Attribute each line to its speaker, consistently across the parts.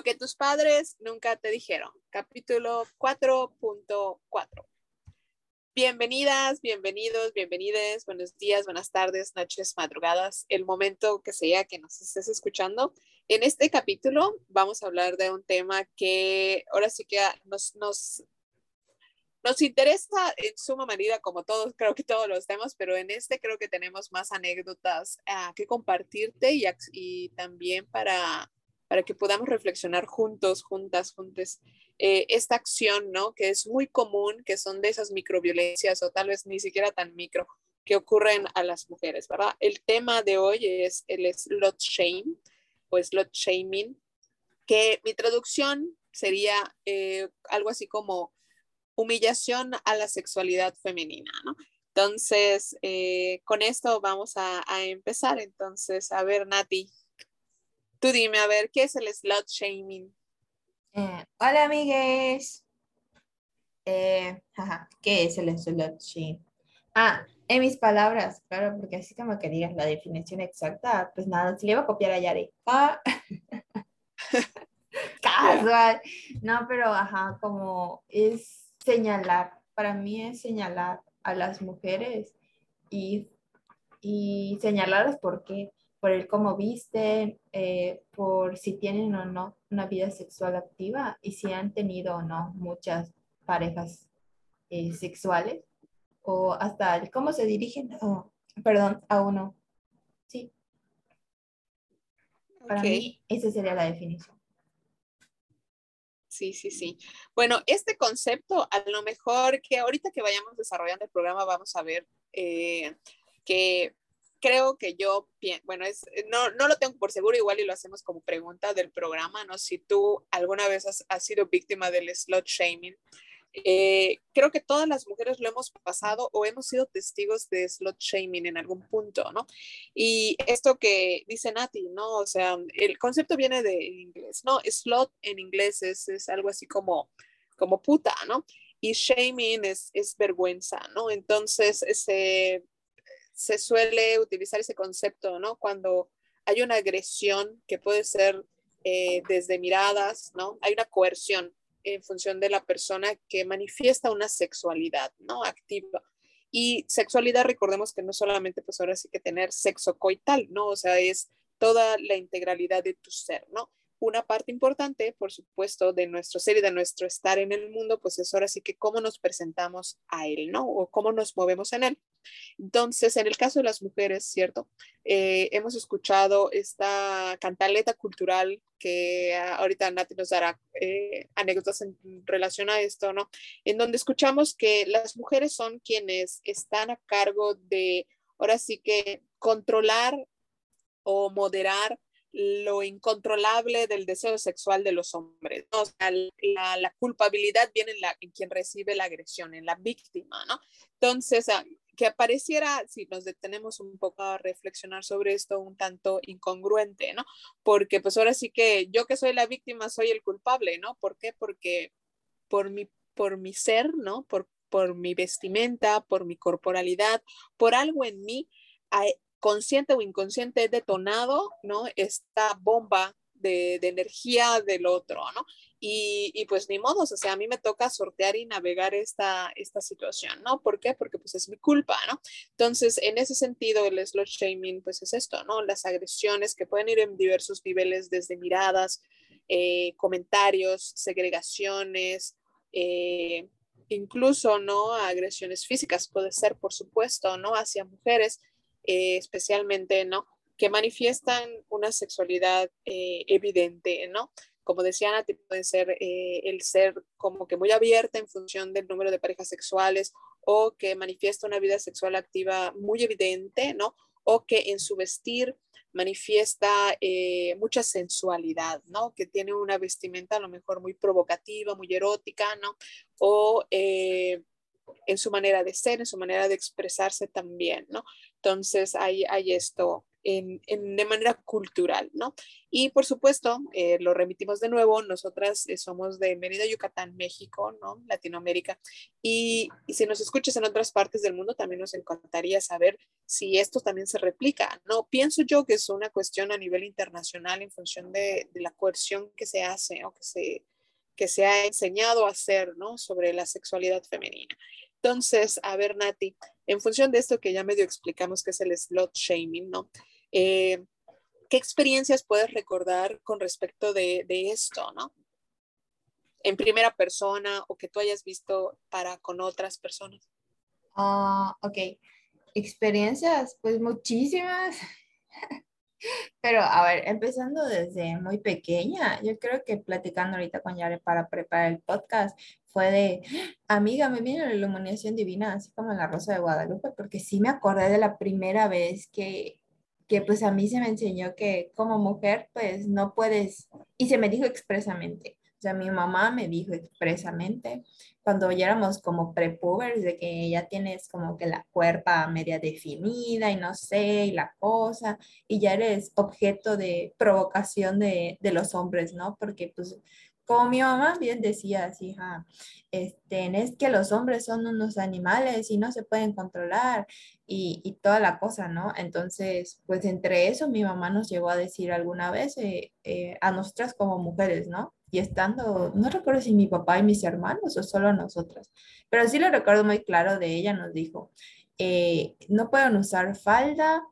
Speaker 1: Lo que tus padres nunca te dijeron. Capítulo 4.4. Bienvenidas, bienvenidos, bienvenides. Buenos días, buenas tardes, noches, madrugadas, el momento que sea que nos estés escuchando. En este capítulo vamos a hablar de un tema que ahora sí que nos, nos, nos interesa en suma medida, como todos, creo que todos los temas, pero en este creo que tenemos más anécdotas uh, que compartirte y, y también para para que podamos reflexionar juntos, juntas, juntes, eh, esta acción, ¿no? Que es muy común, que son de esas microviolencias o tal vez ni siquiera tan micro que ocurren a las mujeres, ¿verdad? El tema de hoy es el slot shame o slot shaming, que mi traducción sería eh, algo así como humillación a la sexualidad femenina, ¿no? Entonces, eh, con esto vamos a, a empezar. Entonces, a ver, Nati, Tú dime, a ver, ¿qué es el slut shaming?
Speaker 2: Eh, hola, amigues. Eh, ¿Qué es el slut shaming? Ah, en mis palabras, claro, porque así como que digas la definición exacta, pues nada, si le iba a copiar a Yari. Ah. Casual. No, pero ajá, como es señalar, para mí es señalar a las mujeres y, y señalarlas porque por el cómo visten, eh, por si tienen o no una vida sexual activa y si han tenido o no muchas parejas eh, sexuales o hasta el cómo se dirigen, perdón, a uno. Sí. Para mí, esa sería la definición.
Speaker 1: Sí, sí, sí. Bueno, este concepto, a lo mejor que ahorita que vayamos desarrollando el programa, vamos a ver eh, que creo que yo, bueno, es, no, no lo tengo por seguro, igual y lo hacemos como pregunta del programa, ¿no? Si tú alguna vez has, sido víctima del slot shaming, eh, creo que todas las mujeres lo hemos pasado o hemos sido testigos de slot shaming en algún punto, ¿no? Y esto que dice Nati, ¿no? O sea, el concepto viene de inglés, ¿no? Slot en inglés es, es algo así como, como puta, ¿no? Y shaming es, es vergüenza, ¿no? Entonces, ese se suele utilizar ese concepto, ¿no? Cuando hay una agresión que puede ser eh, desde miradas, ¿no? Hay una coerción en función de la persona que manifiesta una sexualidad, ¿no? Activa. Y sexualidad, recordemos que no solamente, pues ahora sí que tener sexo coital, ¿no? O sea, es toda la integralidad de tu ser, ¿no? una parte importante, por supuesto, de nuestro ser y de nuestro estar en el mundo, pues es ahora sí que cómo nos presentamos a él, ¿no? O cómo nos movemos en él. Entonces, en el caso de las mujeres, ¿cierto? Eh, hemos escuchado esta cantaleta cultural que ahorita Nati nos dará eh, anécdotas en relación a esto, ¿no? En donde escuchamos que las mujeres son quienes están a cargo de, ahora sí que, controlar o moderar lo incontrolable del deseo sexual de los hombres. O sea, la, culpabilidad viene en, la, en quien recibe la agresión, en la víctima, ¿no? Entonces, ah, que apareciera, si nos detenemos un poco a reflexionar sobre esto, un tanto incongruente, ¿no? Porque pues ahora sí que yo que soy la víctima soy el culpable, ¿no? ¿Por qué? Porque por mi, por mi ser, ¿no? Por, por mi vestimenta, por mi corporalidad, por algo en mí, consciente o inconsciente detonado, ¿no? Esta bomba de, energía del otro, ¿no? Y, pues ni modo, o sea, a mí me toca sortear y navegar esta, esta situación, ¿no? ¿Por qué? Porque pues es mi culpa, ¿no? Entonces, en ese sentido, el slot shaming, pues es esto, ¿no? Las agresiones que pueden ir en diversos niveles, desde miradas, eh, comentarios, segregaciones, eh, incluso, ¿no? Agresiones físicas, puede ser, por supuesto, ¿no? Hacia mujeres eh, especialmente, ¿no? Que manifiestan una sexualidad eh, evidente, ¿no? Como decía Nati, puede ser eh, el ser como que muy abierta en función del número de parejas sexuales o que manifiesta una vida sexual activa muy evidente, ¿no? O que en su vestir manifiesta mucha sensualidad, ¿no? Que tiene una vestimenta a lo mejor muy provocativa, muy erótica, ¿no? O en su manera de ser, en su manera de expresarse también, ¿no? Entonces hay, hay esto de manera cultural, ¿no? Y por supuesto, eh, lo remitimos de nuevo, nosotras eh, somos de Mérida, Yucatán, México, ¿no? Latinoamérica. Y, si nos escuchas en otras partes del mundo, también nos encantaría saber si esto también se replica, ¿no? Pienso yo que es una cuestión a nivel internacional en función de, de la coerción que se hace o que se, que se ha enseñado a hacer, ¿no? Sobre la sexualidad femenina. Entonces, a ver, Nati, en función de esto que ya medio explicamos que es el slot shaming, ¿no? Eh, ¿Qué experiencias puedes recordar con respecto de, esto, ¿no? En primera persona o que tú hayas visto para con otras personas.
Speaker 2: Ah, ok. Experiencias, pues muchísimas. Pero a ver, empezando desde muy pequeña, yo creo que platicando ahorita con Yare para preparar el podcast, fue de, amiga, me viene la iluminación divina, así como en la Rosa de Guadalupe, porque sí me acordé de la primera vez que, que pues a mí se me enseñó que como mujer pues no puedes, y se me dijo expresamente, o sea, mi mamá me dijo expresamente, cuando ya éramos como prepubers, de que ya tienes como que la cuerpa media definida y no sé, y la cosa, y ya eres objeto de provocación de, de los hombres, ¿no? Porque pues como mi mamá bien decía así, este, es que los hombres son unos animales y no se pueden controlar y, y, toda la cosa, ¿no? Entonces, pues entre eso mi mamá nos llegó a decir alguna vez eh, eh, a nosotras como mujeres, ¿no? Y estando, no recuerdo si mi papá y mis hermanos o solo nosotras, pero sí lo recuerdo muy claro de ella, nos dijo, eh, no pueden usar falda,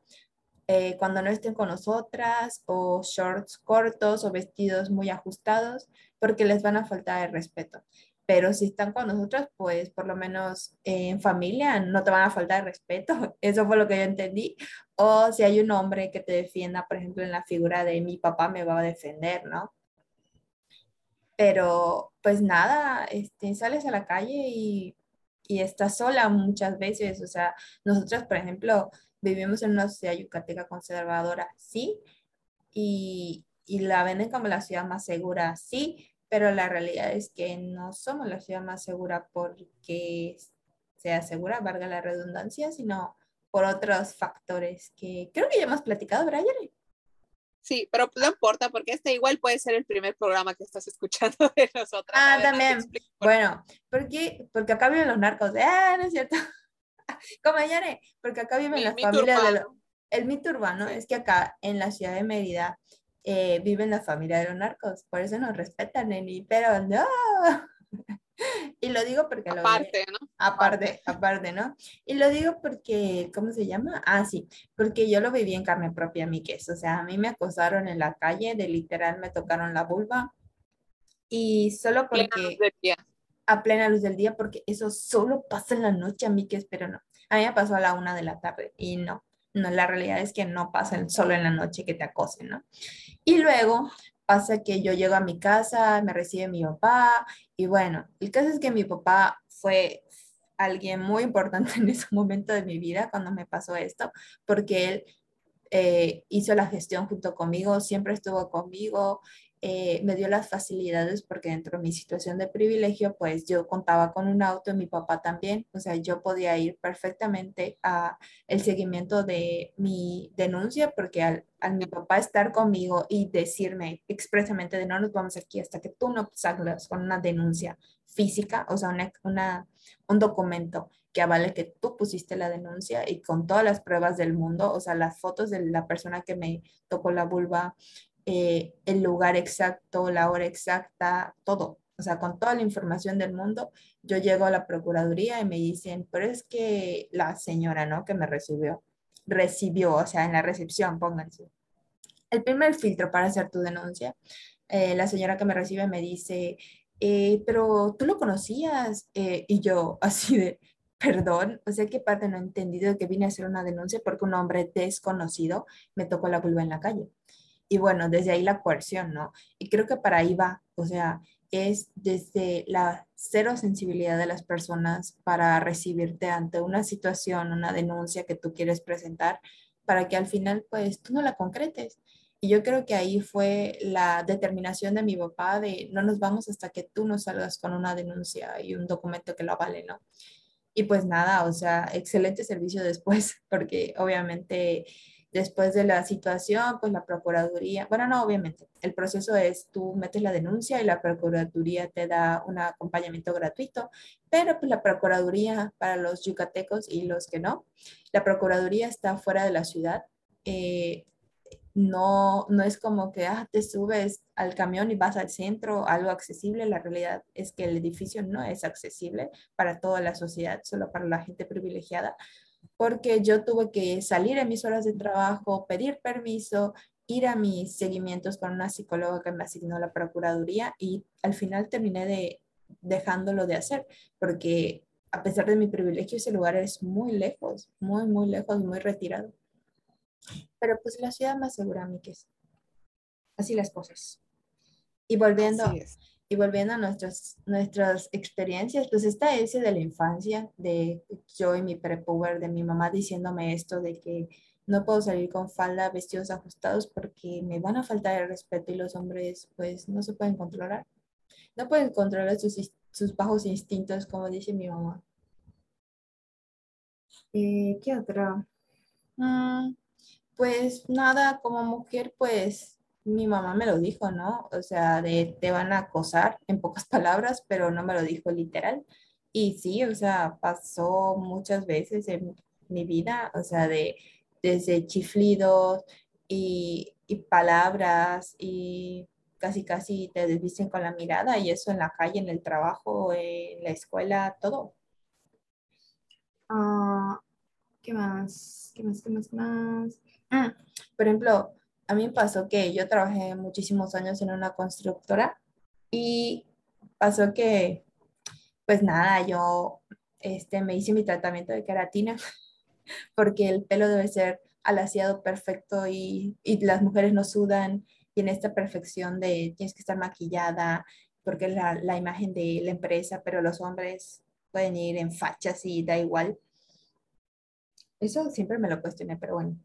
Speaker 2: cuando no estén con nosotras, o shorts cortos o vestidos muy ajustados, porque les van a faltar el respeto. Pero si están con nosotros, pues por lo menos en familia no te van a faltar el respeto. Eso fue lo que yo entendí. O si hay un hombre que te defienda, por ejemplo, en la figura de mi papá me va a defender, ¿no? Pero pues nada, este, sales a la calle y, y estás sola muchas veces. O sea, nosotros, por ejemplo, vivimos en una sociedad yucateca conservadora, sí, y, y la venden como la ciudad más segura, sí, pero la realidad es que no somos la ciudad más segura porque sea segura, valga la redundancia, sino por otros factores que creo que ya hemos platicado, Brian.
Speaker 1: Sí, pero no importa porque este igual puede ser el primer programa que estás escuchando de nosotros.
Speaker 2: Ah, también. Bueno, porque, porque acá viven los narcos. Ah, no es cierto. Como Yare, porque acá viven las familias de los... El mito urbano es que acá en la ciudad de Mérida eh, vive en la familia de los narcos, por eso nos respetan, Neni, pero no. y lo digo porque
Speaker 1: lo aparte, ¿no?
Speaker 2: Aparte, aparte, ¿no? Y lo digo porque, ¿cómo se llama? Ah, sí, porque yo lo viví en carne propia, mi queso. O sea, a mí me acosaron en la calle, de literal me tocaron la vulva. Y solo porque... A plena luz del día, porque eso solo pasa en la noche, a mí que pero no. A mí me pasó a la una de la tarde y no. No, la realidad es que no pasa solo en la noche que te acosen, ¿no? Y luego pasa que yo llego a mi casa, me recibe mi papá y bueno, el caso es que mi papá fue alguien muy importante en ese momento de mi vida cuando me pasó esto, porque él eh, hizo la gestión junto conmigo, siempre estuvo conmigo, eh, me dio las facilidades porque dentro de mi situación de privilegio, pues yo contaba con un auto y mi papá también, o sea, yo podía ir perfectamente a el seguimiento de mi denuncia porque al, al mi papá estar conmigo y decirme expresamente de no nos vamos aquí hasta que tú no salgas con una denuncia física, o sea, una, una, un documento que avale que tú pusiste la denuncia y con todas las pruebas del mundo, o sea, las fotos de la persona que me tocó la vulva, eh, el lugar exacto, la hora exacta, todo. O sea, con toda la información del mundo, yo llego a la Procuraduría y me dicen, pero es que la señora, ¿no? Que me recibió, recibió, o sea, en la recepción, pónganse. El primer filtro para hacer tu denuncia, eh, la señora que me recibe me dice, eh, pero tú lo conocías, y yo así de, perdón, o sea, ¿qué parte no he entendido de que vine a hacer una denuncia porque un hombre desconocido me tocó la vulva en la calle? Y bueno, desde ahí la coerción, ¿no? Y creo que para ahí va, o sea, es desde la cero sensibilidad de las personas para recibirte ante una situación, una denuncia que tú quieres presentar, para que al final, pues, tú no la concretes. Y yo creo que ahí fue la determinación de mi papá de no nos vamos hasta que tú nos salgas con una denuncia y un documento que lo avale, ¿no? Y pues nada, o sea, excelente servicio después, porque obviamente Después de la situación, pues la Procuraduría, bueno, no, obviamente, el proceso es tú metes la denuncia y la Procuraduría te da un acompañamiento gratuito, pero pues la Procuraduría para los yucatecos y los que no, la Procuraduría está fuera de la ciudad. Eh, no, no es como que ah, te subes al camión y vas al centro, algo accesible. La realidad es que el edificio no es accesible para toda la sociedad, solo para la gente privilegiada porque yo tuve que salir en mis horas de trabajo, pedir permiso, ir a mis seguimientos con una psicóloga que me asignó la Procuraduría y al final terminé de dejándolo de hacer, porque a pesar de mi privilegio, ese lugar es muy lejos, muy, muy lejos, muy retirado. Pero pues la ciudad más segura, a mí que es. Así las cosas. Y volviendo, y volviendo a nuestras, nuestras experiencias, pues está ese de la infancia, de yo y mi prepuber, de mi mamá diciéndome esto de que no puedo salir con falda, vestidos ajustados porque me van a faltar el respeto y los hombres pues no se pueden controlar. No pueden controlar sus, sus bajos instintos, como dice mi mamá. Eh, ¿Qué otra? Mm, pues nada, como mujer pues mi mamá me lo dijo, ¿no? O sea, de te van a acosar en pocas palabras, pero no me lo dijo literal. Y sí, o sea, pasó muchas veces en mi vida, o sea, de desde chiflidos y, y palabras y casi casi te desvisten con la mirada y eso en la calle, en el trabajo, en la escuela, todo. Ah, ¿Qué más? ¿Qué más? ¿Qué más? ¿Qué más? Ah, por ejemplo, a mí me pasó que yo trabajé muchísimos años en una constructora y pasó que, pues nada, yo este, me hice mi tratamiento de queratina porque el pelo debe ser alaciado perfecto y, y las mujeres no sudan, tiene esta perfección de tienes que estar maquillada porque es la, la imagen de la empresa, pero los hombres pueden ir en fachas y da igual. Eso siempre me lo cuestioné, pero bueno.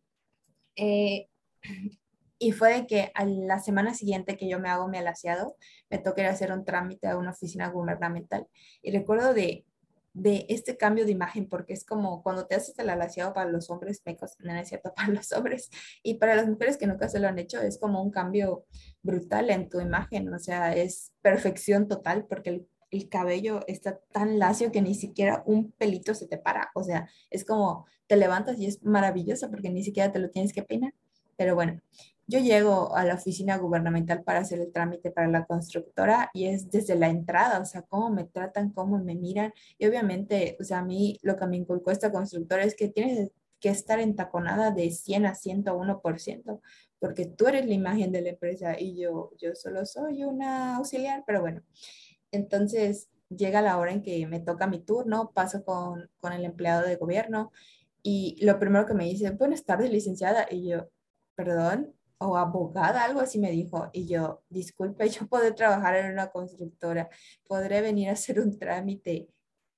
Speaker 2: Eh, y fue de que a la semana siguiente que yo me hago mi alaciado, me toca hacer un trámite a una oficina gubernamental. Y recuerdo de, de este cambio de imagen, porque es como cuando te haces el alaciado para los hombres, mecos, no es cierto, para los hombres, y para las mujeres que nunca se lo han hecho, es como un cambio brutal en tu imagen, o sea, es perfección total, porque el, el cabello está tan lacio que ni siquiera un pelito se te para, o sea, es como te levantas y es maravilloso porque ni siquiera te lo tienes que peinar. Pero bueno, yo llego a la oficina gubernamental para hacer el trámite para la constructora y es desde la entrada, o sea, cómo me tratan, cómo me miran. Y obviamente, o sea, a mí lo que me inculcó esta constructora es que tienes que estar entaconada de 100 a 101%, porque tú eres la imagen de la empresa y yo, yo solo soy una auxiliar, pero bueno. Entonces llega la hora en que me toca mi turno, paso con, con el empleado de gobierno y lo primero que me dice, buenas tardes, licenciada, y yo, perdón, o abogada, algo así me dijo. Y yo, disculpe, yo puedo trabajar en una constructora, podré venir a hacer un trámite.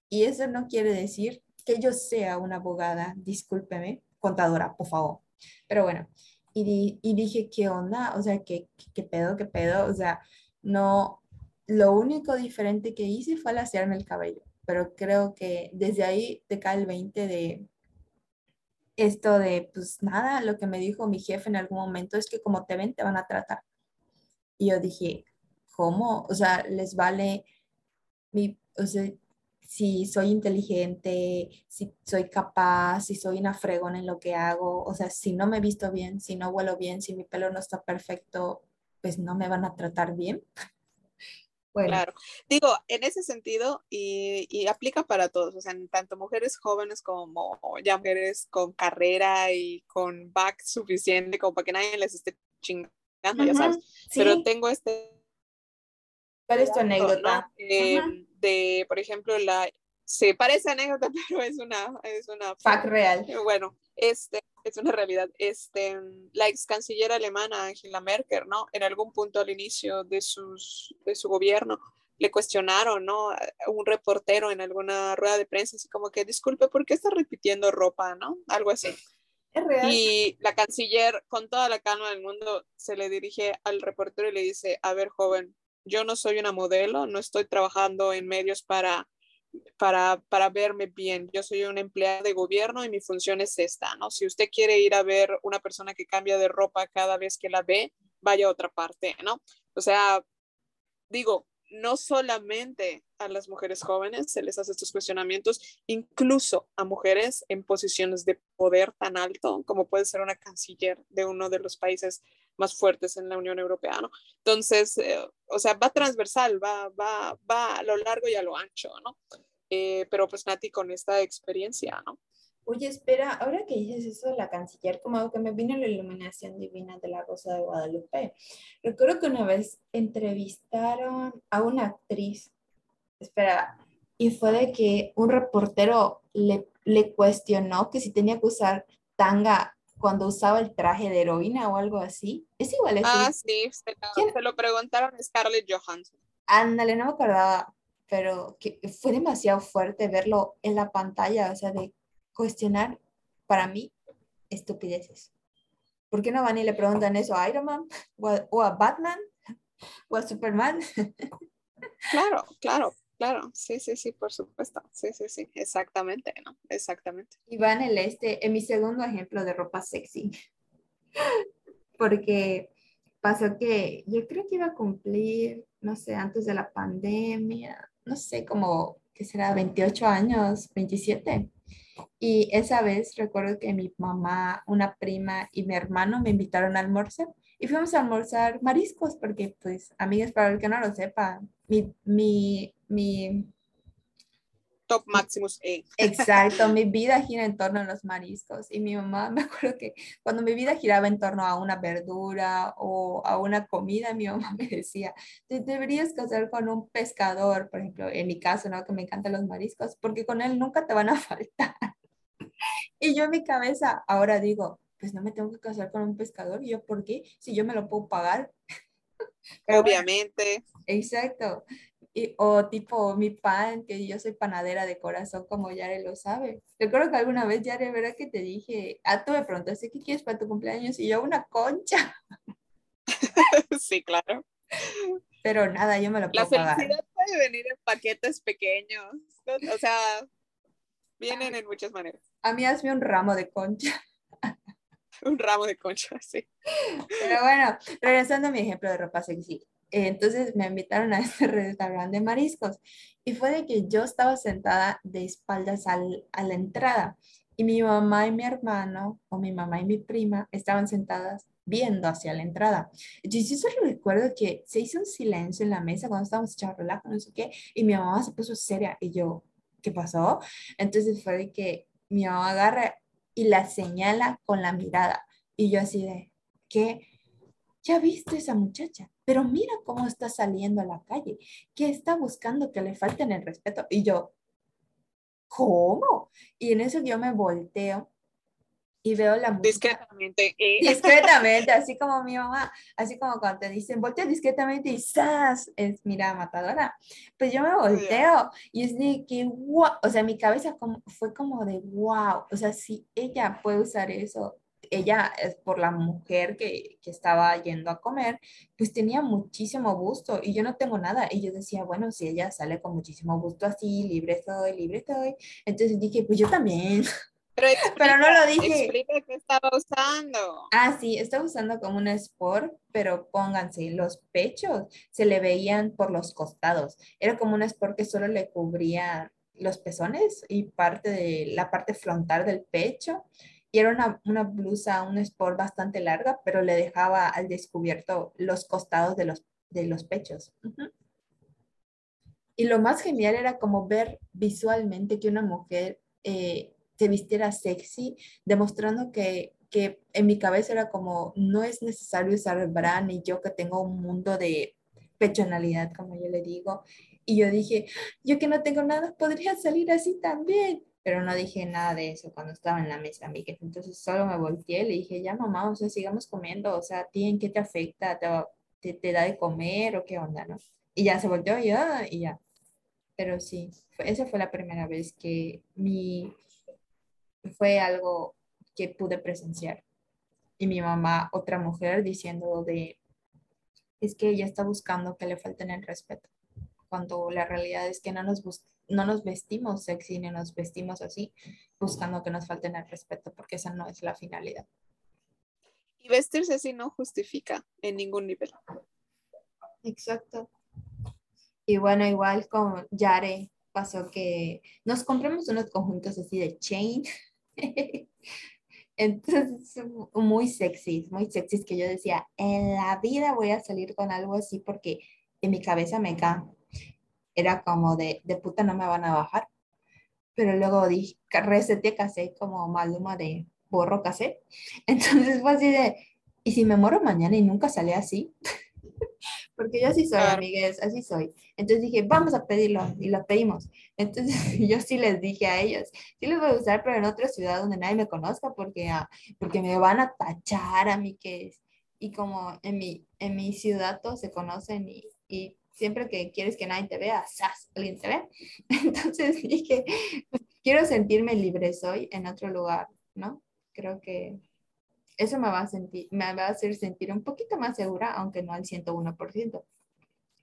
Speaker 2: Y eso no quiere decir que yo sea una abogada, discúlpeme, contadora, por favor. Pero bueno, y, y dije, ¿qué onda? O sea, ¿qué, ¿qué pedo, qué pedo? O sea, no, lo único diferente que hice fue lasearme el cabello, pero creo que desde ahí te cae el 20 de esto de, pues nada, lo que me dijo mi jefe en algún momento es que como te ven, te van a tratar. Y yo dije, ¿cómo? O sea, les vale mi, o sea, si soy inteligente, si soy capaz, si soy una fregona en lo que hago, o sea, si no me visto bien, si no huelo bien, si mi pelo no está perfecto, pues no me van a tratar bien.
Speaker 1: Claro, digo, en ese sentido, y, aplica para todos, o sea, tanto mujeres jóvenes como ya mujeres con carrera y con back suficiente como para que nadie les esté chingando, ya sabes. Pero tengo este...
Speaker 2: ¿Cuál es tu anécdota?
Speaker 1: Em, de, por ejemplo, la... Se parece anécdota, pero es una... Es una
Speaker 2: Fact real.
Speaker 1: Bueno, este, es una realidad. Este, la ex canciller alemana Angela Merkel, ¿no? En algún punto al inicio de, sus, de su gobierno le cuestionaron, ¿no? Un reportero en alguna rueda de prensa, así como que, disculpe, ¿por qué está repitiendo ropa, ¿no? Algo así.
Speaker 2: Es real.
Speaker 1: Y la canciller, con toda la calma del mundo, se le dirige al reportero y le dice, a ver, joven, yo no soy una modelo, no estoy trabajando en medios para para, para verme bien. Yo soy una empleada de gobierno y mi función es esta, ¿no? Si usted quiere ir a ver una persona que cambia de ropa cada vez que la ve, vaya a otra parte, ¿no? O sea, digo, no solamente a las mujeres jóvenes se les hace estos cuestionamientos, incluso a mujeres en posiciones de poder tan alto como puede ser una canciller de uno de los países más fuertes en la Unión Europea, ¿no? Entonces, eh, o sea, va transversal, va, va, va a lo largo y a lo ancho, ¿no? Eh, pero pues Nati con esta experiencia, ¿no?
Speaker 2: Oye, espera, ahora que dices eso de la canciller, como que me vino la iluminación divina de la Rosa de Guadalupe. Recuerdo que una vez entrevistaron a una actriz, espera, y fue de que un reportero le, le cuestionó que si tenía que usar tanga cuando usaba el traje de heroína o algo así. Es igual eso.
Speaker 1: Ah, sí, se lo, se lo preguntaron a Scarlett Johansson.
Speaker 2: Ándale, no me acordaba, pero que fue demasiado fuerte verlo en la pantalla, o sea, de cuestionar para mí estupideces. ¿Por qué no van y le preguntan eso a Iron Man o a, Batman o a Superman?
Speaker 1: Claro, claro, claro, sí, sí, sí, por supuesto, sí, sí, sí, exactamente, ¿no? Exactamente.
Speaker 2: Y van el este, en mi segundo ejemplo de ropa sexy, porque pasó que yo creo que iba a cumplir, no sé, antes de la pandemia, no sé, como que será 28 años, 27. Y esa vez recuerdo que mi mamá, una prima y mi hermano me invitaron a almorzar y fuimos a almorzar mariscos porque, pues, amigas, para el que no lo sepa, mi, mi, mi
Speaker 1: Top Maximus A.
Speaker 2: Exacto, mi vida gira en torno a los mariscos y mi mamá, me acuerdo que cuando mi vida giraba en torno a una verdura o a una comida, mi mamá me decía, te deberías casar con un pescador, por ejemplo, en mi caso, ¿no? Que me encantan los mariscos, porque con él nunca te van a faltar. Y yo en mi cabeza ahora digo, pues no me tengo que casar con un pescador. ¿Y yo por qué? Si yo me lo puedo pagar.
Speaker 1: Obviamente.
Speaker 2: exacto o tipo mi pan, que yo soy panadera de corazón, como Yare lo sabe. Recuerdo que alguna vez, Yare, ¿verdad que te dije? Ah, tú me preguntaste, ¿qué quieres para tu cumpleaños? Y yo, una concha.
Speaker 1: sí, claro.
Speaker 2: Pero nada, yo me lo puedo
Speaker 1: La felicidad puede venir en paquetes pequeños. O sea, vienen en muchas maneras.
Speaker 2: A mí hazme un ramo de concha.
Speaker 1: un ramo de concha, sí.
Speaker 2: Pero bueno, regresando a mi ejemplo de ropa sexy entonces me invitaron a este restaurante de mariscos y fue de que yo estaba sentada de espaldas al, a la entrada y mi mamá y mi hermano o mi mamá y mi prima estaban sentadas viendo hacia la entrada. Yo, yo solo recuerdo que se hizo un silencio en la mesa cuando estábamos relajo, no sé qué, y mi mamá se puso seria y yo, ¿qué pasó? Entonces fue de que mi mamá agarra y la señala con la mirada y yo así de, ¿qué? ¿Ya viste esa muchacha? Pero mira cómo está saliendo a la calle, que está buscando que le falten el respeto. Y yo, ¿cómo? Y en eso yo me volteo y veo la
Speaker 1: música. Discretamente. ¿eh?
Speaker 2: Discretamente, así como mi mamá, así como cuando te dicen, voltea discretamente y ¡zas! Es, mira, matadora. Pues yo me volteo y es de que, wow, o sea, mi cabeza como, fue como de, wow, o sea, si ella puede usar eso ella, es por la mujer que, que, estaba yendo a comer, pues tenía muchísimo gusto y yo no tengo nada. Y yo decía, bueno, si ella sale con muchísimo gusto así, libre soy, libre soy. Entonces dije, pues yo también.
Speaker 1: Pero, pero no lo dije. Explica qué estaba usando.
Speaker 2: Ah, sí, estaba usando como un sport, pero pónganse, los pechos se le veían por los costados. Era como un sport que solo le cubría los pezones y parte de la parte frontal del pecho y era una, una, blusa, un sport bastante larga, pero le dejaba al descubierto los costados de los, de los pechos. Y lo más genial era como ver visualmente que una mujer eh, se vistiera sexy, demostrando que, que en mi cabeza era como, no es necesario usar bra, ni yo que tengo un mundo de pechonalidad, como yo le digo. Y yo dije, yo que no tengo nada, podría salir así también pero no dije nada de eso cuando estaba en la mesa, amiga. Entonces solo me volteé y le dije, ya mamá, o sea, sigamos comiendo, o sea, ¿a ti en qué te afecta? ¿Te, te, da de comer o qué onda, no? Y ya se volteó y, ya, y ya. Pero sí, esa fue la primera vez que mi, fue algo que pude presenciar. Y mi mamá, otra mujer, diciendo de, es que ella está buscando que le falten el respeto cuando la realidad es que no nos, no nos vestimos sexy ni nos vestimos así buscando que nos falten el respeto, porque esa no es la finalidad.
Speaker 1: Y vestirse así no justifica en ningún nivel.
Speaker 2: Exacto. Y bueno, igual con Yare pasó que nos compramos unos conjuntos así de chain. Entonces, muy sexy, muy sexy, que yo decía, en la vida voy a salir con algo así porque en mi cabeza me ca era como de, de puta no me van a bajar. Pero luego dije, reseté casé como maluma de borro casé. Entonces fue así de, ¿y si me muero mañana y nunca sale así? porque yo así soy, amigues, así soy. Entonces dije, vamos a pedirlo, y lo pedimos. Entonces yo sí les dije a ellos, sí les voy a usar, pero en otra ciudad donde nadie me conozca, porque, ah, porque me van a tachar a mí que es. Y como en mi, en mi ciudad todos se conocen y, y siempre que quieres que nadie te vea, ¡zas! alguien te ve. Entonces dije, quiero sentirme libre, soy en otro lugar, ¿no? Creo que eso me va a, sentir, me va a hacer sentir un poquito más segura, aunque no al 101%.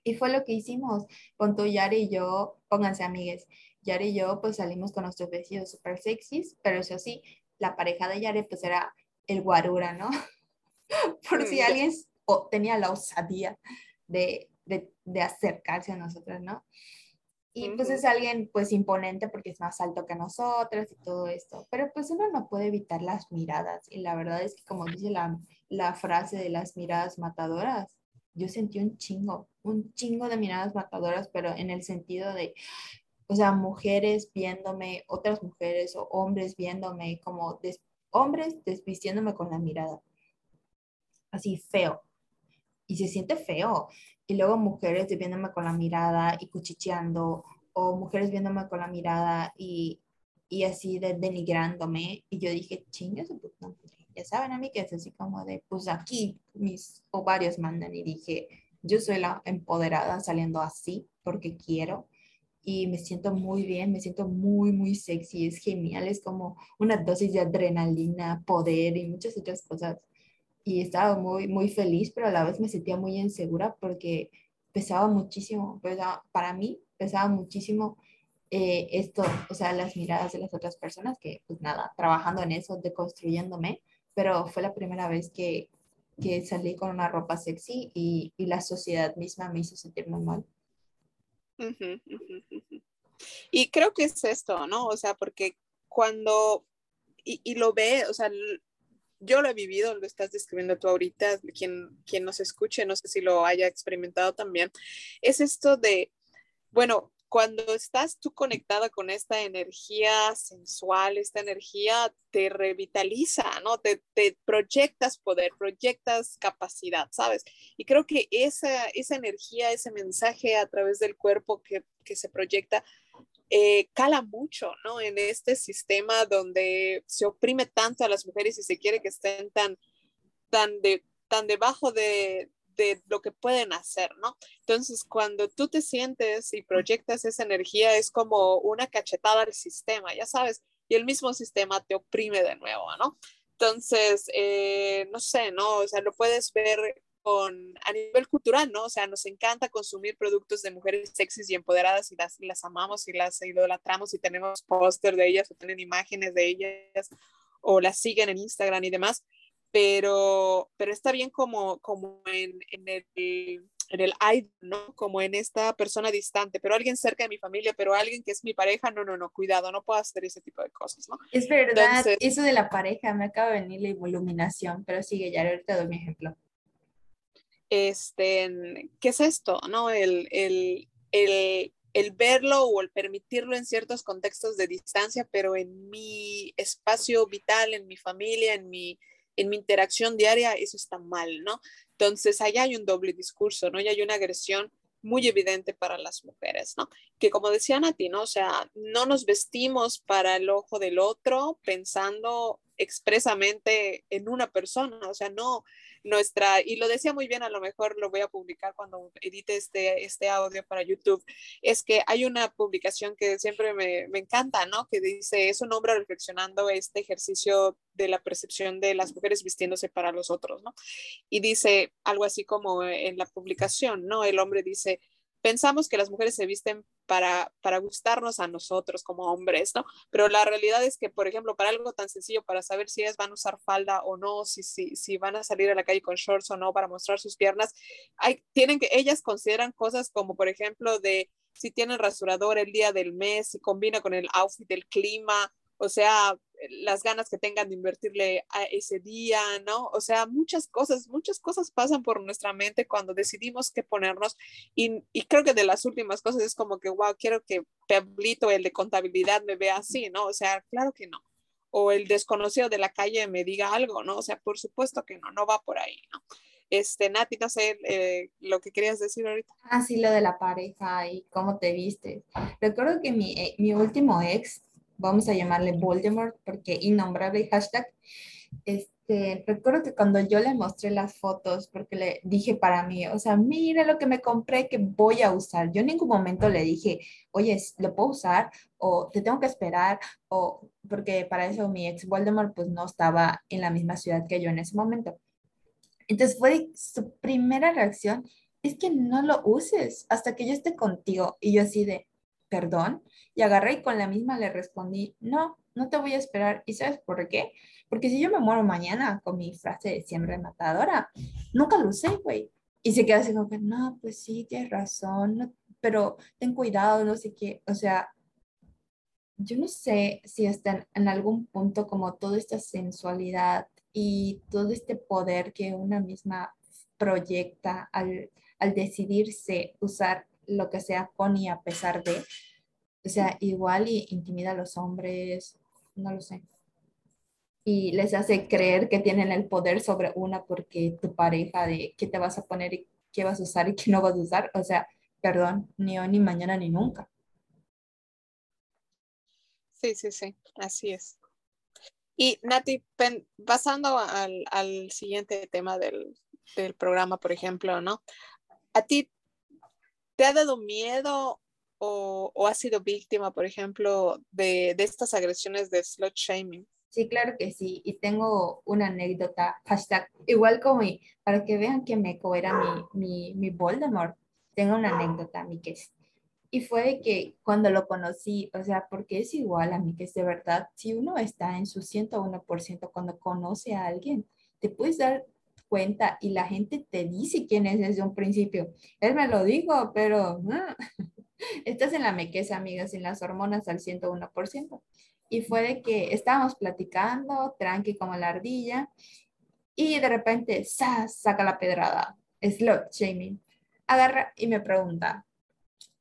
Speaker 2: Y fue lo que hicimos. Con tu Yari y yo, pónganse amigues, Yari y yo pues salimos con nuestros vestidos súper sexys, pero eso sí, la pareja de Yari pues era el guarura, ¿no? Por si mm, alguien tenía la osadía de, de, de acercarse a nosotros, ¿no? Y pues es alguien pues imponente porque es más alto que nosotras y todo esto. Pero pues uno no puede evitar las miradas. Y la verdad es que como dice la, la frase de las miradas matadoras, yo sentí un chingo, un chingo de miradas matadoras, pero en el sentido de, o sea, mujeres viéndome, otras mujeres o hombres viéndome como hombres desvistiéndome con la mirada. Así feo. Y se siente feo y luego mujeres viéndome con la mirada y cuchicheando, o mujeres viéndome con la mirada y, y así de, denigrándome. Y yo dije, chingue su puta Ya saben a mí que es así como de, pues aquí mis ovarios mandan. Y dije, yo soy la empoderada saliendo así porque quiero. Y me siento muy bien, me siento muy, muy sexy. Es genial, es como una dosis de adrenalina, poder y muchas otras cosas y estaba muy, muy feliz, pero a la vez me sentía muy insegura porque pesaba muchísimo, pesaba, para mí pesaba muchísimo eh, esto, o sea, las miradas de las otras personas, que pues nada, trabajando en eso, deconstruyéndome, pero fue la primera vez que, que salí con una ropa sexy y, y, la sociedad misma me hizo sentir muy mal.
Speaker 1: Y creo que es esto, ¿no? O sea, porque cuando, y, y lo ve, o sea, yo lo he vivido, lo estás describiendo tú ahorita, quien, quien nos escuche, no sé si lo haya experimentado también, es esto de, bueno, cuando estás tú conectada con esta energía sensual, esta energía te revitaliza, ¿no? Te, te proyectas poder, proyectas capacidad, ¿sabes? Y creo que esa, esa energía, ese mensaje a través del cuerpo que, que se proyecta, eh, cala mucho, ¿no? En este sistema donde se oprime tanto a las mujeres y se quiere que estén tan, tan, de, tan debajo de, de lo que pueden hacer, ¿no? Entonces, cuando tú te sientes y proyectas esa energía, es como una cachetada al sistema, ya sabes, y el mismo sistema te oprime de nuevo, ¿no? Entonces, eh, no sé, ¿no? O sea, lo puedes ver con, a nivel cultural, ¿no? O sea, nos encanta consumir productos de mujeres sexys y empoderadas y las, las amamos y las idolatramos y tenemos póster de ellas o tienen imágenes de ellas o las siguen en Instagram y demás, pero, pero está bien como, como en, en el en el idol, ¿no? Como en esta persona distante, pero alguien cerca de mi familia, pero alguien que es mi pareja, no, no, no, cuidado, no puedo hacer ese tipo de cosas, ¿no?
Speaker 2: Es verdad, eso de la pareja, me acaba de venir la iluminación, pero sigue, ya ahorita doy mi ejemplo
Speaker 1: este, ¿qué es esto? ¿no? El, el, el, el, verlo o el permitirlo en ciertos contextos de distancia, pero en mi espacio vital, en mi familia, en mi, en mi interacción diaria, eso está mal, ¿no? Entonces, allá hay un doble discurso, ¿no? Y hay una agresión muy evidente para las mujeres, ¿no? Que como decía Nati, ¿no? O sea, no nos vestimos para el ojo del otro pensando expresamente en una persona, o sea, no, nuestra, y lo decía muy bien, a lo mejor lo voy a publicar cuando edite este, este audio para YouTube, es que hay una publicación que siempre me, me encanta, ¿no? Que dice, es un hombre reflexionando este ejercicio de la percepción de las mujeres vistiéndose para los otros, ¿no? Y dice algo así como en la publicación, ¿no? El hombre dice, pensamos que las mujeres se visten para, para gustarnos a nosotros como hombres, ¿no? Pero la realidad es que, por ejemplo, para algo tan sencillo, para saber si ellas van a usar falda o no, si, si, si van a salir a la calle con shorts o no para mostrar sus piernas, tienen que, ellas consideran cosas como, por ejemplo, de si tienen rasurador el día del mes, si combina con el outfit del clima, o sea, las ganas que tengan de invertirle a ese día, ¿no? O sea, muchas cosas, muchas cosas pasan por nuestra mente cuando decidimos qué ponernos y, y creo que de las últimas cosas es como que, wow, quiero que Pablito, el de contabilidad, me vea así, ¿no? O sea, claro que no. O el desconocido de la calle me diga algo, ¿no? O sea, por supuesto que no, no va por ahí, ¿no? Este, Nati, no sé eh, lo que querías decir ahorita.
Speaker 2: Ah, lo de la pareja y cómo te viste. Recuerdo que mi, eh, mi último ex vamos a llamarle Voldemort porque innombrable hashtag. Este, recuerdo que cuando yo le mostré las fotos, porque le dije para mí, o sea, mira lo que me compré que voy a usar. Yo en ningún momento le dije, oye, ¿lo puedo usar? O te tengo que esperar, o porque para eso mi ex Voldemort pues no estaba en la misma ciudad que yo en ese momento. Entonces fue su primera reacción, es que no lo uses hasta que yo esté contigo. Y yo así de, perdón, y agarré y con la misma le respondí, no, no te voy a esperar. ¿Y sabes por qué? Porque si yo me muero mañana con mi frase de siempre matadora, nunca lo usé, güey. Y se queda así que, no, pues sí, tienes razón, pero ten cuidado, no sé qué. O sea, yo no sé si está en algún punto como toda esta sensualidad y todo este poder que una misma proyecta al, al decidirse usar lo que sea pony a pesar de, o sea, igual y intimida a los hombres, no lo sé. Y les hace creer que tienen el poder sobre una porque tu pareja de qué te vas a poner y qué vas a usar y qué no vas a usar, o sea, perdón, ni hoy, ni mañana, ni nunca.
Speaker 1: Sí, sí, sí, así es. Y Nati, pasando al, al siguiente tema del, del programa, por ejemplo, ¿no? ¿A ti ¿Te ha dado miedo o, o has sido víctima, por ejemplo, de, de, estas agresiones de slut shaming?
Speaker 2: Sí, claro que sí. Y tengo una anécdota, hashtag, igual como para que vean que me era mi, mi, mi Voldemort. Tengo una anécdota, mi que y fue que cuando lo conocí, o sea, porque es igual a mí que es de verdad, si uno está en su 101% cuando conoce a alguien, te puedes dar cuenta y la gente te dice quién es desde un principio. Él me lo dijo, pero estás en la mequeza, amigas, en las hormonas al 101%. Y fue de que estábamos platicando, tranqui como la ardilla, y de repente, saca la pedrada, slot shaming. Agarra y me pregunta,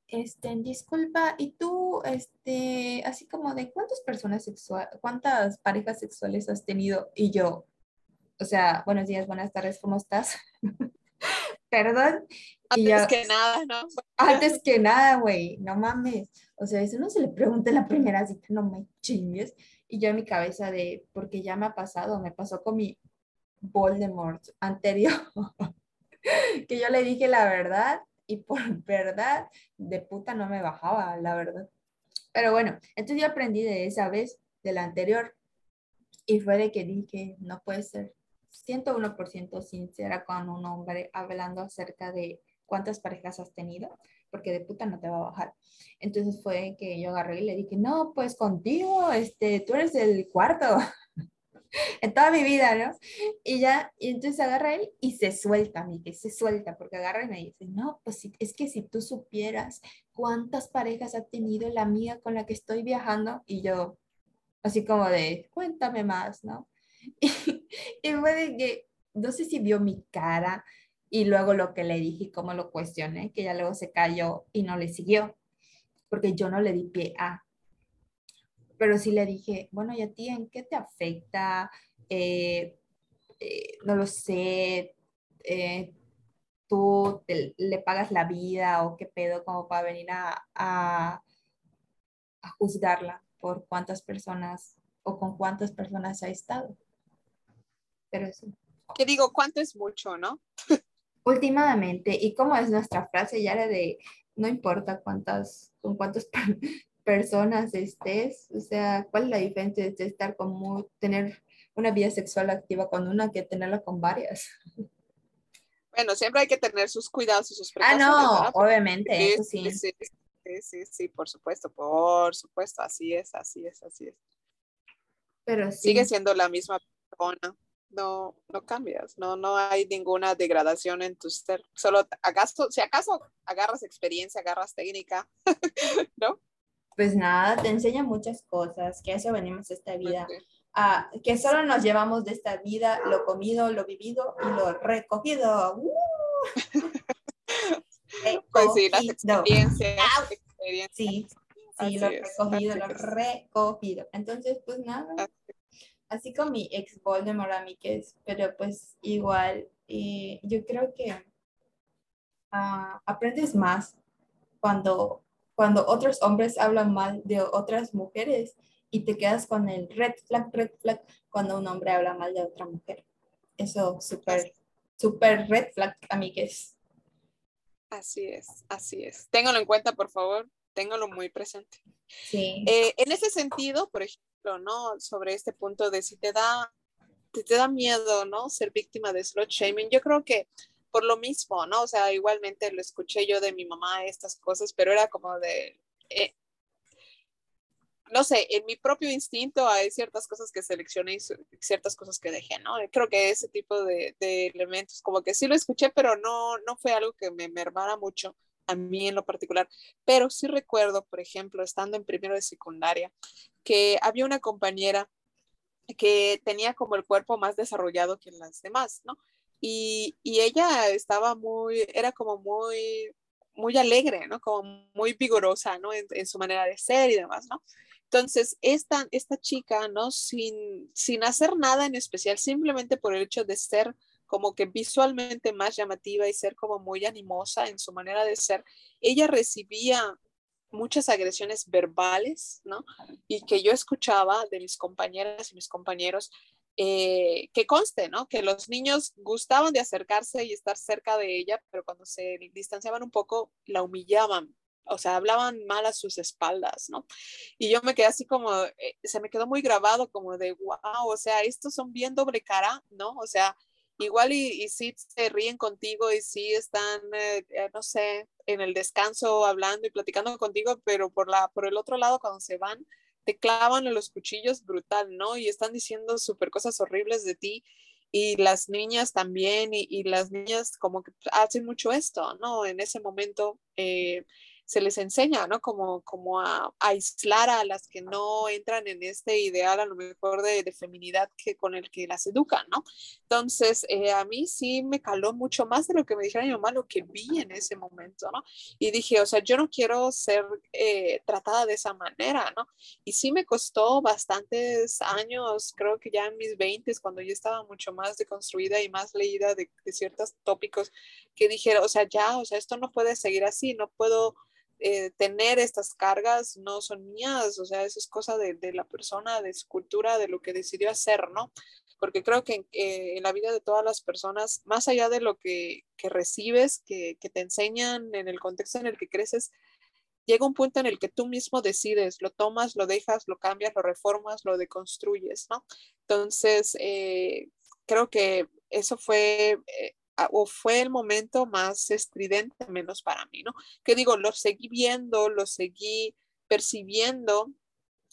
Speaker 2: este, disculpa, ¿y tú, este, así como de cuántas personas sexuales, cuántas parejas sexuales has tenido? Y yo, o sea, buenos días, buenas tardes, ¿cómo estás? Perdón.
Speaker 1: Antes que nada, ¿no?
Speaker 2: Antes que nada, güey, no mames. O sea, eso no se le pregunta en la primera cita, no me chingues. Y yo en mi cabeza de, porque ya me ha pasado, me pasó con mi Voldemort anterior, que yo le dije la verdad y por verdad de puta no me bajaba, la verdad. Pero bueno, entonces yo aprendí de esa vez, de la anterior, y fue de que dije, no puede ser, 101% sincera con un hombre hablando acerca de cuántas parejas has tenido, porque de puta no te va a bajar. Entonces fue que yo agarré y le dije, no, pues contigo, este, tú eres el cuarto en toda mi vida, ¿no? Y ya, y entonces agarra él y se suelta, que se suelta, porque agarra y me dice, no, pues es que si tú supieras cuántas parejas ha tenido la amiga con la que estoy viajando, y yo, así como de, cuéntame más, ¿no? Y, fue de que, no sé si vio mi cara y luego lo que le dije y cómo lo cuestioné, que ya luego se cayó y no le siguió, porque yo no le di pie a. Pero sí le dije, bueno, ¿y a ti en qué te afecta? Eh, eh, no lo sé, eh, tú le pagas la vida o qué pedo como para venir a, a, a juzgarla por cuántas personas o con cuántas personas ha estado. Pero sí.
Speaker 1: Que digo, ¿cuánto es mucho, no?
Speaker 2: Últimamente, y como es nuestra frase ya era de, no importa cuántas, con cuántas personas estés, o sea, ¿cuál es la diferencia de estar como tener una vida sexual activa con una que tenerla con varias?
Speaker 1: Bueno, siempre hay que tener sus cuidados y sus
Speaker 2: Ah, no, obviamente, eso sí.
Speaker 1: Sí, sí, sí, por supuesto, por supuesto, así es, así es, así es.
Speaker 2: Pero sí.
Speaker 1: Sigue siendo la misma persona, no, no cambias, no, no hay ninguna degradación en tu ser, solo acaso, si acaso agarras experiencia, agarras técnica, ¿no?
Speaker 2: Pues nada, te enseña muchas cosas, que a eso venimos a esta vida que solo nos llevamos de esta vida lo comido, lo vivido y lo recogido. ¡Uh!
Speaker 1: pues sí, las experiencias.
Speaker 2: Sí, sí, lo recogido, lo recogido. Entonces, pues nada. Así como mi ex Voldemort a mí que es, pero pues igual, y yo creo que ah, aprendes más cuando, cuando otros hombres hablan mal de otras mujeres y te quedas con el red flag, red flag cuando un hombre habla mal de otra mujer. Eso súper, súper red flag, amigues.
Speaker 1: Así es, así es. Téngalo en cuenta, por favor, téngalo muy presente.
Speaker 2: Sí.
Speaker 1: Eh, en ese sentido, por ejemplo, ¿no? Sobre este punto de si te da, te, da miedo, ¿no? Ser víctima de slot shaming, yo creo que por lo mismo, ¿no? O sea, igualmente lo escuché yo de mi mamá estas cosas, pero era como de, eh, no sé, en mi propio instinto hay ciertas cosas que seleccioné y ciertas cosas que dejé, ¿no? Creo que ese tipo de, elementos, como que sí lo escuché, pero no, no fue algo que me mermara mucho a mí en lo particular. Pero sí recuerdo, por ejemplo, estando en primero de secundaria, que había una compañera que tenía como el cuerpo más desarrollado que las demás, ¿no? Y, ella estaba muy, era como muy, muy alegre, ¿no? Como muy vigorosa, ¿no? En, en, su manera de ser y demás, ¿no? Entonces, esta, esta chica, ¿no? Sin, sin hacer nada en especial, simplemente por el hecho de ser como que visualmente más llamativa y ser como muy animosa en su manera de ser, ella recibía muchas agresiones verbales, ¿no? Y que yo escuchaba de mis compañeras y mis compañeros, eh, que conste, ¿no? Que los niños gustaban de acercarse y estar cerca de ella, pero cuando se distanciaban un poco, la humillaban o sea, hablaban mal a sus espaldas, ¿no? Y yo me quedé así como, eh, se me quedó muy grabado como de, wow, o sea, estos son bien doble cara, ¿no? O sea, igual y, y sí se ríen contigo y sí están, eh, eh, no sé, en el descanso hablando y platicando contigo, pero por, la, por el otro lado, cuando se van, te clavan los cuchillos brutal, ¿no? Y están diciendo súper cosas horribles de ti y las niñas también, y, y, las niñas como que hacen mucho esto, ¿no? En ese momento, eh, se les enseña, ¿no? Como, como a, aislar a las que no entran en este ideal a lo mejor de, de feminidad que con el que las educan, ¿no? Entonces, eh, a mí sí me caló mucho más de lo que me dijera mi mamá, lo que vi en ese momento, ¿no? Y dije, o sea, yo no quiero ser eh, tratada de esa manera, ¿no? Y sí me costó bastantes años, creo que ya en mis 20, cuando yo estaba mucho más deconstruida y más leída de, de ciertos tópicos, que dije, o sea, ya, o sea, esto no puede seguir así, no puedo eh, tener estas cargas no son mías, o sea, eso es cosa de, la persona, de su cultura, de lo que decidió hacer, ¿no? Porque creo que eh, en la vida de todas las personas, más allá de lo que, recibes, que, te enseñan en el contexto en el que creces, llega un punto en el que tú mismo decides, lo tomas, lo dejas, lo cambias, lo reformas, lo deconstruyes, ¿no? Entonces, eh, creo que eso fue o fue el momento más estridente, menos para mí, ¿no? Que digo, lo seguí viendo, lo seguí percibiendo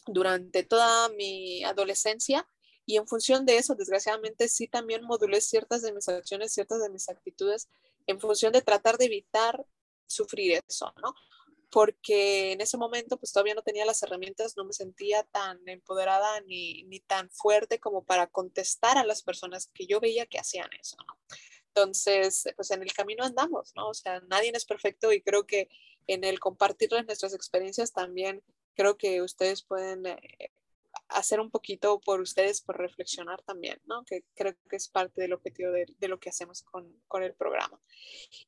Speaker 1: durante toda mi adolescencia y en función de eso, desgraciadamente, sí también modulé ciertas de mis acciones, ciertas de mis actitudes en función de tratar de evitar sufrir eso, ¿no? Porque en ese momento pues todavía no tenía las herramientas, no me sentía tan empoderada ni, ni tan fuerte como para contestar a las personas que yo veía que hacían eso, ¿no? Entonces, pues en el camino andamos, ¿no? O sea, nadie es perfecto y creo que en el compartirles nuestras experiencias también creo que ustedes pueden eh, hacer un poquito por ustedes, por reflexionar también, ¿no? Que creo que es parte del objetivo de, lo que hacemos con, con, el programa.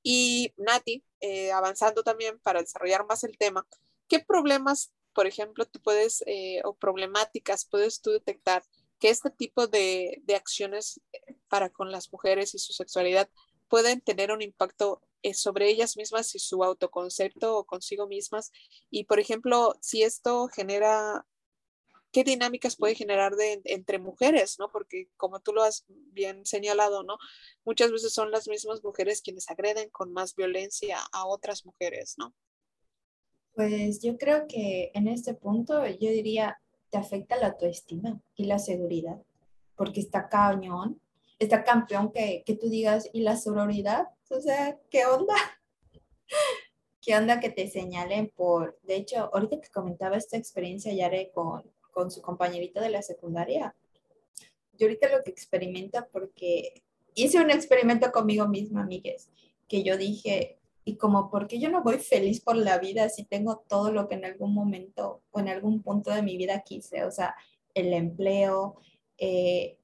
Speaker 1: Y Nati, eh, avanzando también para desarrollar más el tema, ¿qué problemas, por ejemplo, tú puedes, eh, o problemáticas puedes tú detectar que este tipo de, de, acciones para con las mujeres y su sexualidad pueden tener un impacto eh, sobre ellas mismas y su autoconcepto o consigo mismas. Y, por ejemplo, si esto genera qué dinámicas puede generar de, entre mujeres, ¿no? Porque como tú lo has bien señalado, ¿no? Muchas veces son las mismas mujeres quienes agreden con más violencia a otras mujeres, ¿no?
Speaker 2: Pues yo creo que en este punto yo diría, te afecta la autoestima y la seguridad, porque está cañón, está campeón que, que tú digas, ¿y la sororidad? O sea, ¿qué onda? ¿Qué onda que te señalen por, de hecho, ahorita que comentaba esta experiencia, Yare, con, con su compañerita de la secundaria, yo ahorita lo que experimento porque hice un experimento conmigo misma, amigues, que yo dije, y como, ¿por qué yo no voy feliz por la vida si tengo todo lo que en algún momento o en algún punto de mi vida quise? O sea, el empleo, eh,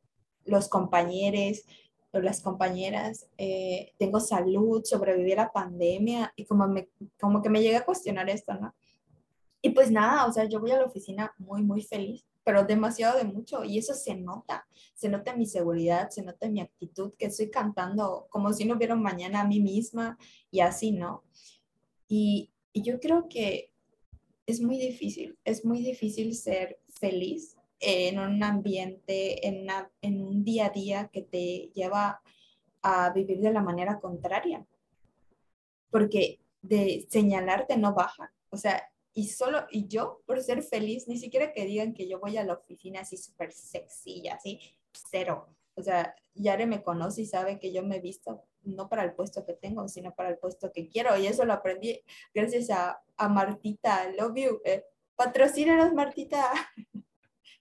Speaker 2: los compañeros o las compañeras, eh, tengo salud, sobreviví a la pandemia y como, me, como que me llegué a cuestionar esto, ¿no? Y pues nada, o sea, yo voy a la oficina muy, muy feliz, pero demasiado de mucho y eso se nota, se nota en mi seguridad, se nota en mi actitud, que estoy cantando como si no hubiera mañana a mí misma y así, ¿no? Y, y yo creo que es muy difícil, es muy difícil ser feliz en un ambiente, en, en un día a día que te lleva a vivir de la manera contraria, porque de señalarte no baja, o sea, y solo, y yo, por ser feliz, ni siquiera que digan que yo voy a la oficina así súper sexy y así, cero. O sea, Yare me conoce y sabe que yo me he visto no para el puesto que tengo, sino para el puesto que quiero. Y eso lo aprendí gracias a, a Martita. Love you. Eh, patrocínanos, Martita.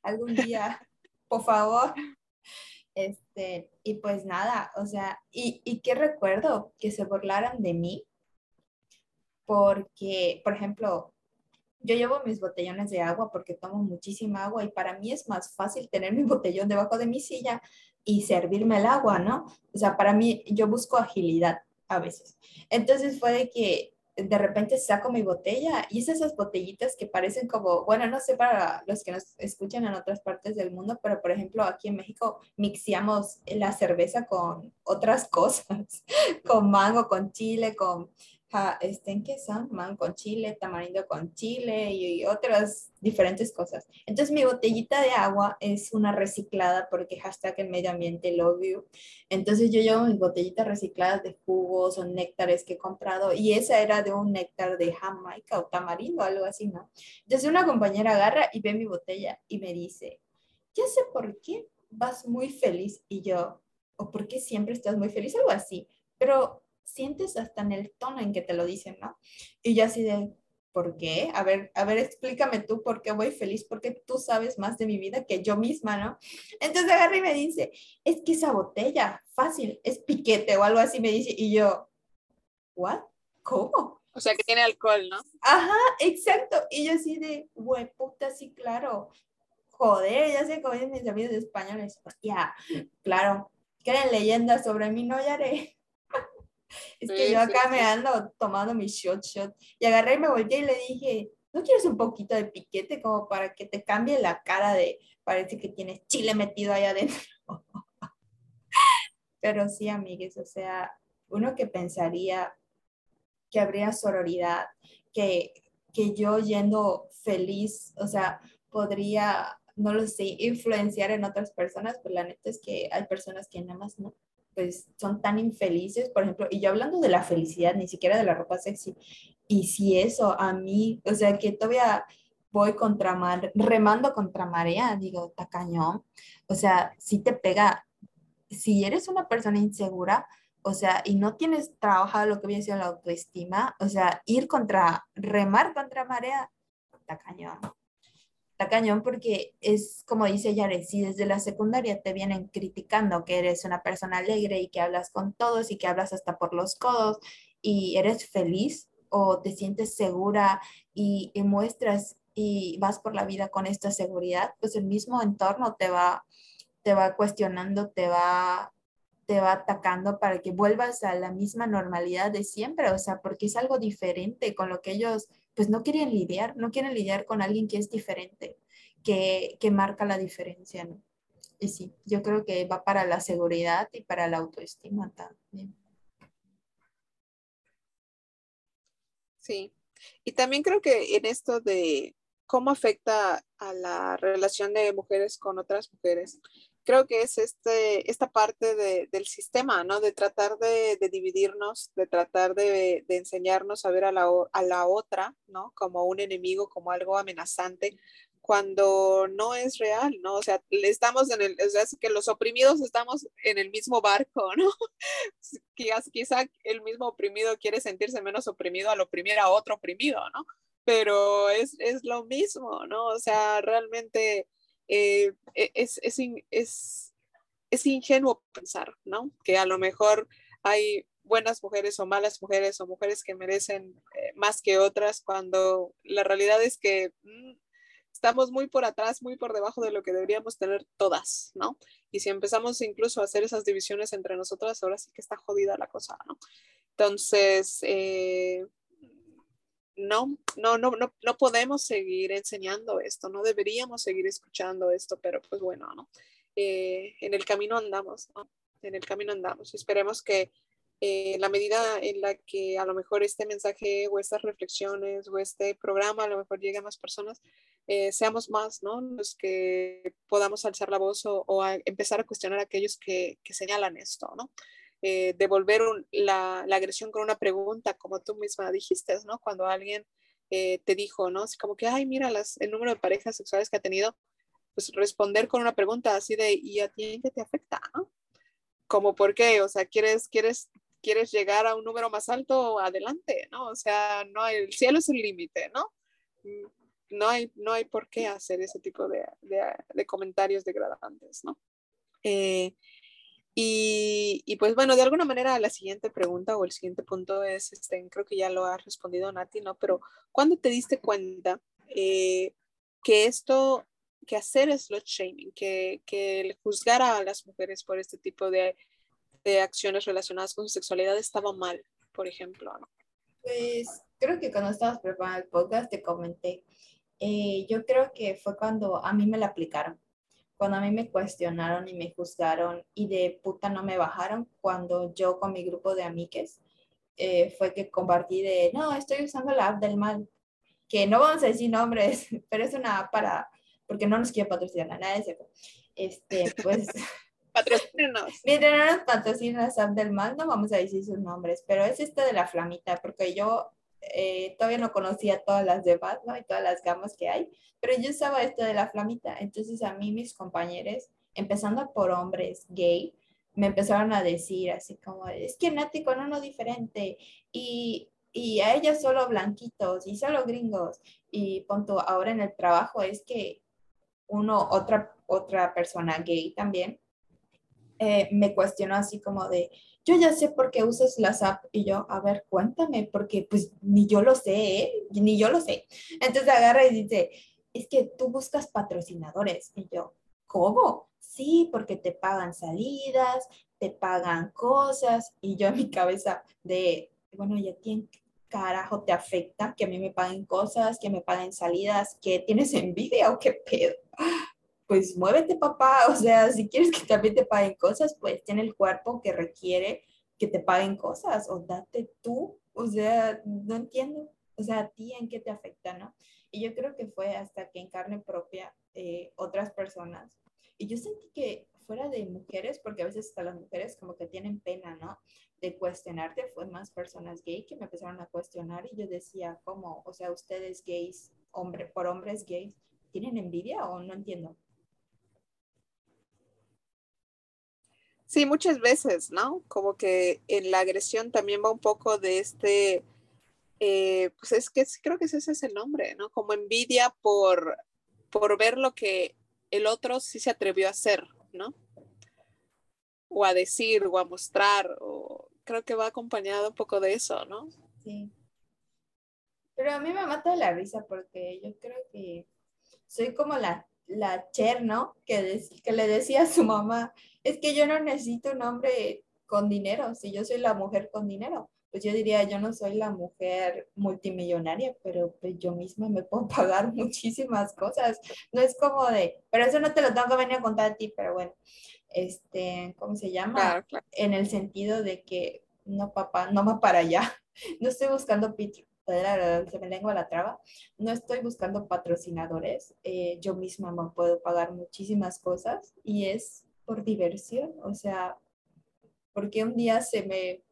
Speaker 2: Algún día, por favor. Este, y pues nada, o sea, y, y qué recuerdo que se burlaran de mí, porque, por ejemplo, yo llevo mis botellones de agua porque tomo muchísima agua y para mí es más fácil tener mi botellón debajo de mi silla y servirme el agua, ¿no? O sea, para mí yo busco agilidad a veces. Entonces fue de que de repente saco mi botella y es esas botellitas que parecen como, bueno, no sé para los que nos escuchan en otras partes del mundo, pero por ejemplo aquí en México mixiamos la cerveza con otras cosas, con mango, con chile, con ¿en qué son? Man con chile, tamarindo con chile y, otras diferentes cosas. Entonces mi botellita de agua es una reciclada porque hashtag el medio ambiente love you. Entonces yo llevo mis botellitas recicladas de jugos o néctares que he comprado y esa era de un néctar de Jamaica o tamarindo, algo así, ¿no? Entonces una compañera agarra y ve mi botella y me dice, ya sé por qué vas muy feliz y yo, o por qué siempre estás muy feliz, algo así. Pero sientes hasta en el tono en que te lo dicen, ¿no? Y yo así de, ¿por qué? A ver, a ver, explícame tú por qué voy feliz, porque tú sabes más de mi vida que yo misma, ¿no? Entonces agarra y me dice, es que esa botella, fácil, es piquete o algo así, me dice, y yo, ¿what? ¿Cómo?
Speaker 1: O sea, que tiene alcohol, ¿no?
Speaker 2: Ajá, exacto. Y yo así de, güey, puta, sí, claro. Joder, ya sé cómo dicen mis amigos españoles. Ya, claro. Creen leyendas sobre mí, no, ya haré. Es que yo acá me ando tomando mi shot shot. Y agarré y me volteé y le dije, ¿no quieres un poquito de piquete como para que te cambie la cara de, parece que tienes chile metido ahí adentro? Pero sí, amigues, o sea, uno que pensaría que habría sororidad, que, que yo yendo feliz, o sea, podría, no lo sé, influenciar en otras personas, pues la neta es que hay personas que nada más no pues son tan infelices, por ejemplo, y yo hablando de la felicidad, ni siquiera de la ropa sexy, y si eso a mí, o sea, que todavía voy contra mar, remando contra marea, digo, tacañón, o sea, si te pega, si eres una persona insegura, o sea, y no tienes trabajado lo que viene siendo la autoestima, o sea, ir contra, remar contra marea, tacañón está cañón porque es como dice Yare, si desde la secundaria te vienen criticando que eres una persona alegre y que hablas con todos y que hablas hasta por los codos y eres feliz o te sientes segura y, muestras y vas por la vida con esta seguridad, pues el mismo entorno te va, te va cuestionando, te va te va atacando para que vuelvas a la misma normalidad de siempre, o sea, porque es algo diferente con lo que ellos pues no quieren lidiar, no quieren lidiar con alguien que es diferente, que, que marca la diferencia, ¿no? Y sí, yo creo que va para la seguridad y para la autoestima también.
Speaker 1: Sí, y también creo que en esto de, cómo afecta a la relación de mujeres con otras mujeres. Creo que es este, esta parte del sistema, ¿no? De tratar de, dividirnos, de tratar de, enseñarnos a ver a la, a la otra, ¿no? Como un enemigo, como algo amenazante, cuando no es real, ¿no? O sea, estamos en el, o sea, es que los oprimidos estamos en el mismo barco, ¿no? Quizá, quizá el mismo oprimido quiere sentirse menos oprimido al oprimir a otro oprimido, ¿no? Pero es, es lo mismo, ¿no? O sea, realmente eh, e, es, es, es, es ingenuo pensar, ¿no? Que a lo mejor hay buenas mujeres o malas mujeres o mujeres que merecen eh, más que otras cuando la realidad es que mm, estamos muy por atrás, muy por debajo de lo que deberíamos tener todas, ¿no? Y si empezamos incluso a hacer esas divisiones entre nosotras, ahora sí que está jodida la cosa, ¿no? Entonces, eh, no, no, no, no, no podemos seguir enseñando esto, no deberíamos seguir escuchando esto, pero pues bueno, ¿no? Eh, en el camino andamos, ¿no? En el camino andamos. Esperemos que eh, la medida en la que a lo mejor este mensaje o estas reflexiones o este programa a lo mejor llegue a más personas, eh, seamos más, ¿no? Los que podamos alzar la voz o, empezar a cuestionar a aquellos que, que señalan esto, ¿no? Eh, devolver la, agresión con una pregunta, como tú misma dijiste, ¿no? Cuando alguien te dijo, ¿no? Así como que, ay, mira las, el número de parejas sexuales que ha tenido, pues responder con una pregunta así de, ¿y a ti qué te afecta, no? Como, ¿por qué? O sea, ¿quieres, quieres quieres llegar a un número más alto, adelante, ¿no? O sea, no el cielo es el límite, ¿no? Mm, no hay, no hay por qué hacer ese tipo de, de, comentarios degradantes, ¿no? Eh, y, pues bueno, de alguna manera la siguiente pregunta o el siguiente punto es, este, creo que ya lo ha respondido Nati, ¿no? Pero ¿cuándo te diste cuenta eh, que esto, que hacer slot shaming, que, que juzgar a las mujeres por este tipo de acciones relacionadas con su sexualidad estaba mal, por ejemplo,
Speaker 2: Pues creo que cuando estabas preparando el podcast te comenté. Eh, yo creo que fue cuando a mí me la aplicaron, cuando a mí me cuestionaron y me juzgaron y de puta no me bajaron, cuando yo con mi grupo de amiques eh, fue que compartí de, no, estoy usando la app del mal, que no vamos a decir nombres, pero es una app para, porque no nos quiere patrocinar, nada de eso. Este, pues
Speaker 1: Patrocínenos.
Speaker 2: Miren, no nos patrocina Sam del Mal, no vamos a decir sus nombres, pero es este de la flamita, porque yo eh, todavía no conocía todas las de Batman y todas las gamas que hay, pero yo usaba este de la flamita. Entonces a mí mis compañeros, empezando por hombres gay, me empezaron a decir así como, es que Nati con uno diferente y, y a ella solo blanquitos y solo gringos. Y punto, ahora en el trabajo es que uno, otra, otra persona gay también, eh, me cuestionó así como de, yo ya sé por qué usas las app y yo, a ver, cuéntame, porque pues ni yo lo sé, ¿eh? ni yo lo sé. Entonces agarra y dice, es que tú buscas patrocinadores y yo, ¿cómo? Sí, porque te pagan salidas, te pagan cosas y yo en mi cabeza de, bueno, ya tiene carajo te afecta que a mí me paguen cosas, que me paguen salidas, que tienes envidia o qué pedo pues muévete papá, o sea, si quieres que también te paguen cosas, pues tiene el cuerpo que requiere que te paguen cosas o date tú, o sea, no entiendo, o sea, a ti en qué te afecta, ¿no? Y yo creo que fue hasta que en carne propia eh, otras personas, y yo sentí que fuera de mujeres, porque a veces hasta las mujeres como que tienen pena, ¿no? De cuestionarte, fue más personas gay que me empezaron a cuestionar y yo decía, ¿cómo? O sea, ustedes gays, hombre, por hombres gays, ¿tienen envidia o no entiendo?
Speaker 1: Sí, muchas veces, ¿no? Como que en la agresión también va un poco de este, eh, pues es que creo que ese es el nombre, ¿no? Como envidia por, por ver lo que el otro sí se atrevió a hacer, ¿no? O a decir, o a mostrar, o creo que va acompañado un poco de eso, ¿no?
Speaker 2: Sí. Pero a mí me mata la risa porque yo creo que soy como la, la Cher, ¿no? Que, que le decía a su mamá, es que yo no necesito un hombre con dinero, si yo soy la mujer con dinero, pues yo diría, yo no soy la mujer multimillonaria, pero pues yo misma me puedo pagar muchísimas cosas. No es como de, pero eso no te lo tengo que venir a contar a ti, pero bueno, este, ¿cómo se llama? En el sentido de que, no, papá, no va para allá. No estoy buscando se me lengua la traba, no estoy buscando patrocinadores, eh, yo misma me puedo pagar muchísimas cosas y es por diversión, o sea, porque un día se me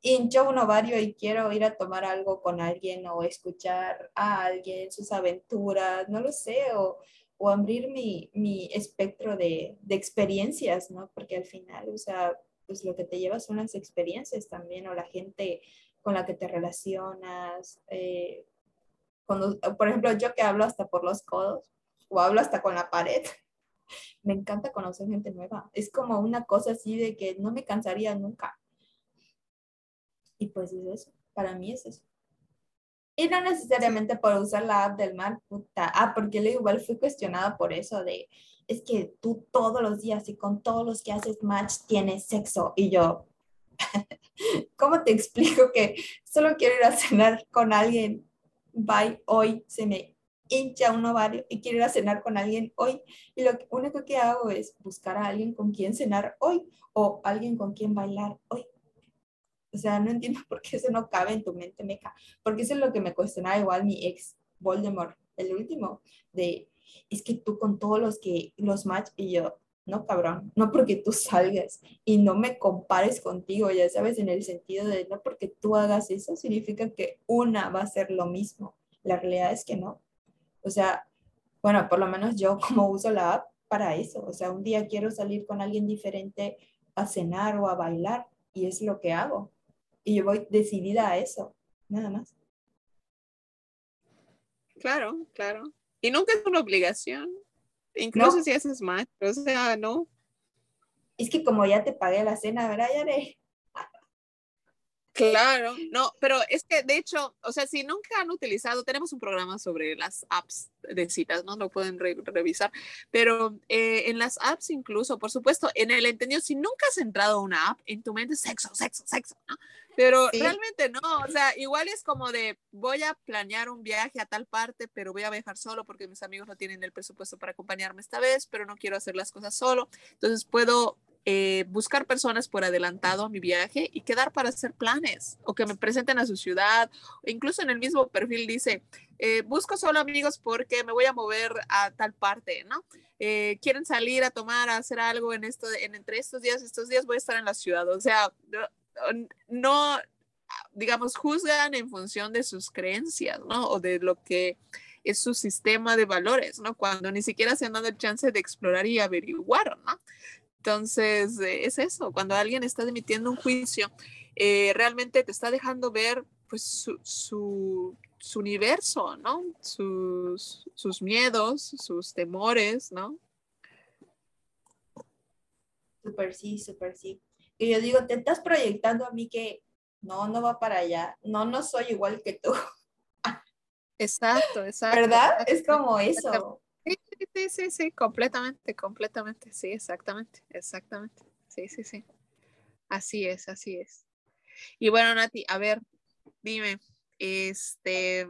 Speaker 2: hincha un ovario y quiero ir a tomar algo con alguien o escuchar a alguien sus aventuras, no lo sé, o, o abrir mi, mi espectro de, de, experiencias, ¿no? Porque al final, o sea, pues lo que te llevas son las experiencias también, o la gente con la que te relacionas. Eh, cuando, por ejemplo, yo que hablo hasta por los codos, o hablo hasta con la pared, me encanta conocer gente nueva. Es como una cosa así de que no me cansaría nunca. Y pues es eso, para mí es eso. Y no necesariamente por usar la app del mar, puta. Ah, porque le igual fui cuestionada por eso de, es que tú todos los días y con todos los que haces match tienes sexo. Y yo, ¿cómo te explico que solo quiero ir a cenar con alguien? Bye, hoy se me hincha un ovario y quiero ir a cenar con alguien hoy. Y lo único que hago es buscar a alguien con quien cenar hoy o alguien con quien bailar hoy. O sea, no entiendo por qué eso no cabe en tu mente, meca. Porque eso es lo que me cuestionaba igual mi ex Voldemort, el último, de, es que tú con todos los que los match y yo, no cabrón, no porque tú salgas y no me compares contigo, ya sabes, en el sentido de no porque tú hagas eso significa que una va a ser lo mismo. La realidad es que no. O sea, bueno, por lo menos yo como uso la app para eso. O sea, un día quiero salir con alguien diferente a cenar o a bailar y es lo que hago. Y yo voy decidida a eso, nada más.
Speaker 1: Claro, claro. Y nunca es una obligación. Incluso si haces más, o sea, no.
Speaker 2: Es que como ya te pagué la cena, ¿verdad, Yare?
Speaker 1: Claro, no, pero es que de hecho, o sea, si nunca han utilizado, tenemos un programa sobre las apps de citas, ¿no? Lo pueden revisar, pero eh, en las apps incluso, por supuesto, en el entendido, si nunca has entrado a una app, en tu mente sexo, sexo, sexo, ¿no? Pero realmente no, o sea, igual es como de voy a planear un viaje a tal parte, pero voy a viajar solo porque mis amigos no tienen el presupuesto para acompañarme esta vez, pero no quiero hacer las cosas solo. Entonces puedo eh, buscar personas por adelantado a mi viaje y quedar para hacer planes o que me presenten a su ciudad. Incluso en el mismo perfil dice, eh, busco solo amigos porque me voy a mover a tal parte, ¿no? Eh, quieren salir a tomar, a hacer algo en esto, en entre estos días, estos días voy a estar en la ciudad. O sea, no, digamos, juzgan en función de sus creencias, ¿no? O de lo que es su sistema de valores, ¿no? Cuando ni siquiera se han dado el chance de explorar y averiguar, ¿no? Entonces, eh, es eso, cuando alguien está emitiendo un juicio, eh, realmente te está dejando ver pues su, su, su universo, ¿no? Sus, sus, miedos, sus temores, ¿no?
Speaker 2: Súper sí, súper sí. Y yo digo, te estás proyectando a mí que no, no va para allá, no, no soy igual que tú.
Speaker 1: Exacto, exacto.
Speaker 2: ¿Verdad? Es como eso.
Speaker 1: Sí, sí, sí, sí, completamente, completamente, sí, exactamente, exactamente, sí, sí, sí. Así es, así es. Y bueno, Nati, a ver, dime, este,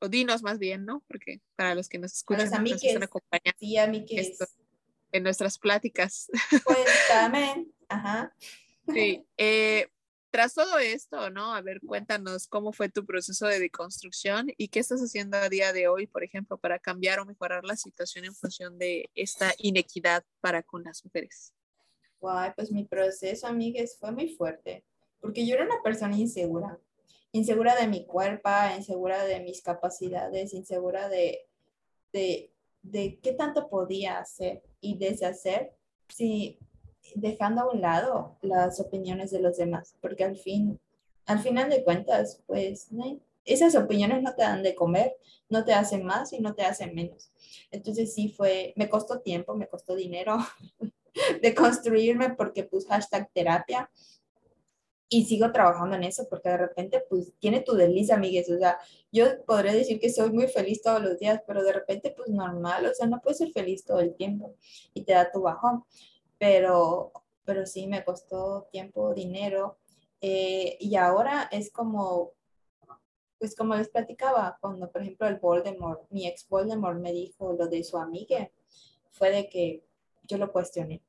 Speaker 1: o dinos más bien, ¿no? Porque para los que nos escuchan,
Speaker 2: a nos están acompañando sí, a
Speaker 1: en nuestras pláticas.
Speaker 2: Cuéntame, ajá.
Speaker 1: Sí, eh, tras todo esto, ¿no? A ver, cuéntanos cómo fue tu proceso de deconstrucción y qué estás haciendo a día de hoy, por ejemplo, para cambiar o mejorar la situación en función de esta inequidad para con las mujeres.
Speaker 2: Guay, pues mi proceso, amigues, fue muy fuerte, porque yo era una persona insegura, insegura de mi cuerpo, insegura de mis capacidades, insegura de, de, de qué tanto podía hacer y deshacer si dejando a un lado las opiniones de los demás, porque al fin, al final de cuentas, pues esas opiniones no te dan de comer, no te hacen más y no te hacen menos. Entonces sí fue, me costó tiempo, me costó dinero de construirme porque pues hashtag terapia. Y sigo trabajando en eso porque de repente pues tiene tu desliza, amigues, o sea, yo podría decir que soy muy feliz todos los días, pero de repente pues normal, o sea, no puedes ser feliz todo el tiempo y te da tu bajón pero, pero sí me costó tiempo, dinero. Eh, y ahora es como, pues como les platicaba, cuando por ejemplo el Voldemort, mi ex Voldemort me dijo lo de su amiga, fue de que yo lo cuestioné.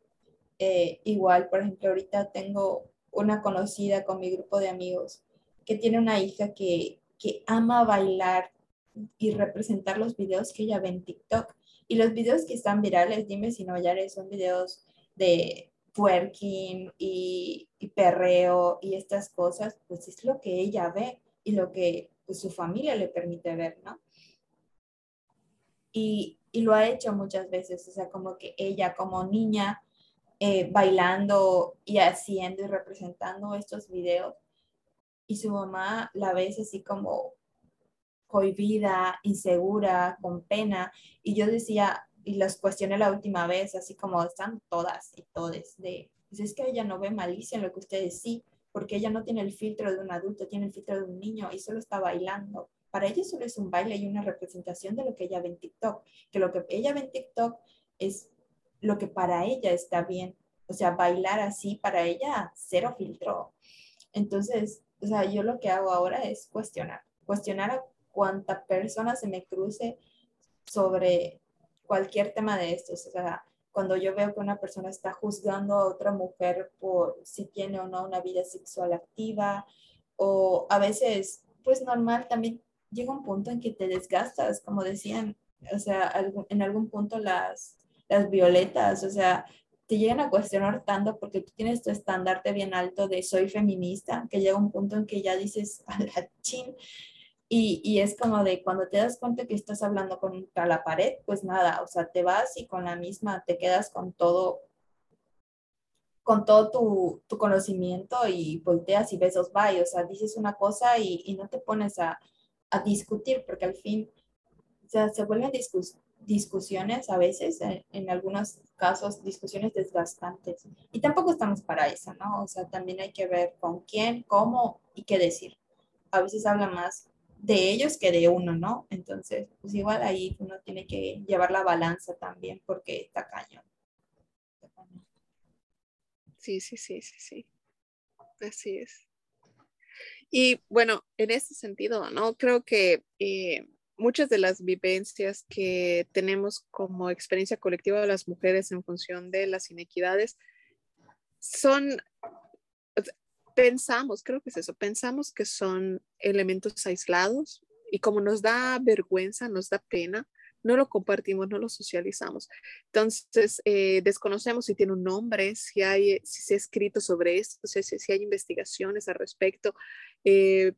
Speaker 2: Eh, igual, por ejemplo, ahorita tengo una conocida con mi grupo de amigos que tiene una hija que que ama bailar y representar los videos que ella ve en TikTok. Y los videos que están virales, dime si no, ya son videos de twerking y, y, perreo y estas cosas, pues es lo que ella ve y lo que pues, su familia le permite ver, ¿no? Y, y, lo ha hecho muchas veces, o sea, como que ella como niña eh, bailando y haciendo y representando estos videos y su mamá la ve así como cohibida, insegura, con pena. Y yo decía, y las cuestioné la última vez, así como están todas y todes, de, pues es que ella no ve malicia en lo que ustedes sí, porque ella no tiene el filtro de un adulto, tiene el filtro de un niño y solo está bailando. Para ella solo es un baile y una representación de lo que ella ve en TikTok, que lo que ella ve en TikTok es lo que para ella está bien. O sea, bailar así para ella, cero filtro. Entonces, o sea, yo lo que hago ahora es cuestionar, cuestionar a cuánta persona se me cruce sobre cualquier tema de estos. O sea, cuando yo veo que una persona está juzgando a otra mujer por si tiene o no una vida sexual activa, o a veces, pues normal, también llega un punto en que te desgastas, como decían, o sea, en algún punto las, las violetas, o sea, te llegan a cuestionar tanto porque tú tienes tu estandarte bien alto de soy feminista, que llega un punto en que ya dices, a la chin, y, y, es como de cuando te das cuenta que estás hablando contra la pared, pues nada, o sea, te vas y con la misma te quedas con todo, con todo tu, tu conocimiento y volteas y besos bye, o sea, dices una cosa y, y no te pones a, a, discutir porque al fin, o sea, se vuelven discus, discusiones a veces, en, en, algunos casos, discusiones desgastantes. Y tampoco estamos para eso, ¿no? O sea, también hay que ver con quién, cómo y qué decir. A veces habla más de ellos que de uno, ¿no? Entonces, pues igual ahí uno tiene que llevar la balanza también porque está cañón.
Speaker 1: Sí, sí, sí, sí, sí. Así es. Y bueno, en ese sentido, ¿no? Creo que eh, muchas de las vivencias que tenemos como experiencia colectiva de las mujeres en función de las inequidades son, pensamos, creo que es eso, pensamos que son elementos aislados y como nos da vergüenza, nos da pena, no lo compartimos, no lo socializamos. Entonces, eh, desconocemos si tiene un nombre, si, hay, si se ha escrito sobre esto, si, si hay investigaciones al respecto, eh,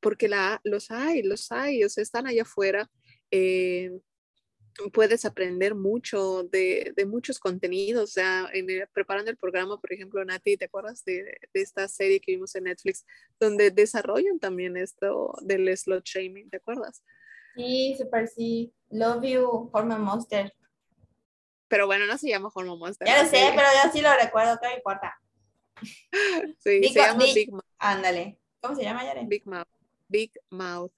Speaker 1: porque la, los hay, los hay, o sea, están allá afuera. Eh, puedes aprender mucho de, de, muchos contenidos. O sea, en preparando el programa, por ejemplo, Nati, ¿te acuerdas de, de, esta serie que vimos en Netflix donde desarrollan también esto del slot shaming? ¿Te acuerdas?
Speaker 2: Sí, super sí. Love you, Hormone Monster.
Speaker 1: Pero bueno, no se llama Hormone Monster.
Speaker 2: Ya lo sé, pero yo sí lo recuerdo, ¿qué me importa?
Speaker 1: Sí, Big se llama
Speaker 2: Big,
Speaker 1: Big Mouth.
Speaker 2: Ándale. ¿Cómo se llama, Yare?
Speaker 1: Big Mouth. Big Mouth.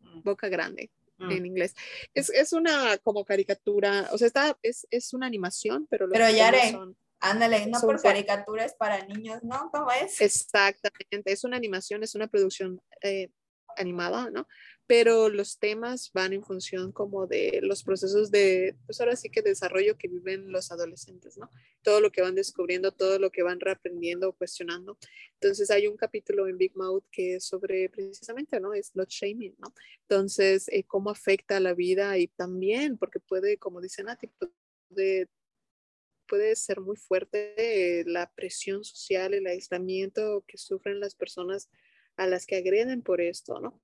Speaker 2: Mm.
Speaker 1: Boca grande. En inglés. Es, es, una como caricatura, o sea, está, es, es una animación, pero
Speaker 2: Pero Yare,
Speaker 1: son,
Speaker 2: ándale, no
Speaker 1: son
Speaker 2: por caricaturas para niños, ¿no? ¿Cómo es?
Speaker 1: Exactamente, es una animación, es una producción eh, animada, ¿no? Pero los temas van en función como de los procesos de, pues ahora sí que desarrollo que viven los adolescentes, ¿no? Todo lo que van descubriendo, todo lo que van reaprendiendo, cuestionando. Entonces hay un capítulo en Big Mouth que es sobre precisamente, ¿no? Es lot shaming, ¿no? Entonces, eh, cómo afecta a la vida y también, porque puede, como dice Nati, puede puede ser muy fuerte eh, la presión social, el aislamiento que sufren las personas a las que agreden por esto, ¿no?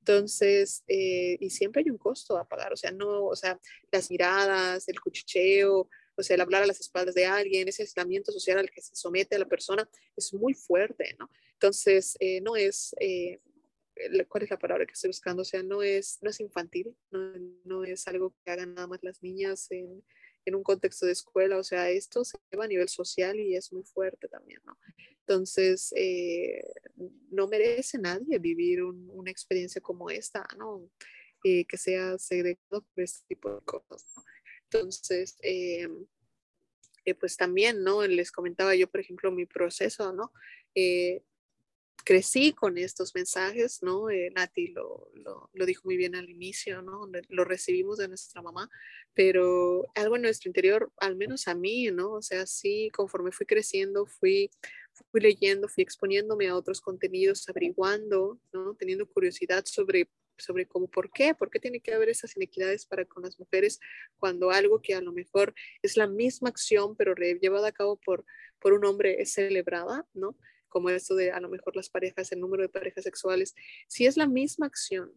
Speaker 1: Entonces, eh, y siempre hay un costo a pagar, o sea, no, o sea, las miradas, el cuchicheo, o sea, el hablar a las espaldas de alguien, ese aislamiento social al que se somete a la persona es muy fuerte, ¿no? Entonces, eh, no es, eh, ¿cuál es la palabra que estoy buscando? O sea, no es, no es infantil, no, no es algo que hagan nada más las niñas en un contexto de escuela, o sea, esto se lleva a nivel social y es muy fuerte también, ¿no? Entonces, eh, no merece nadie vivir un, una experiencia como esta, ¿no? Eh, que sea segregado por este tipo de cosas, ¿no? Entonces, eh, pues también, ¿no? Les comentaba yo, por ejemplo, mi proceso, ¿no? Crecí con estos mensajes, ¿no? Eh, Nati lo, lo, lo, dijo muy bien al inicio, ¿no? Lo recibimos de nuestra mamá, pero algo en nuestro interior, al menos a mí, ¿no? O sea, sí, conforme fui creciendo, fui, fui leyendo, fui exponiéndome a otros contenidos, averiguando, ¿no? Teniendo curiosidad sobre sobre cómo, ¿por qué? ¿Por qué tiene que haber esas inequidades para con las mujeres cuando algo que a lo mejor es la misma acción, pero llevada a cabo por, por un hombre es celebrada, ¿no? Como esto de a lo mejor las parejas, el número de parejas sexuales. Si es la misma acción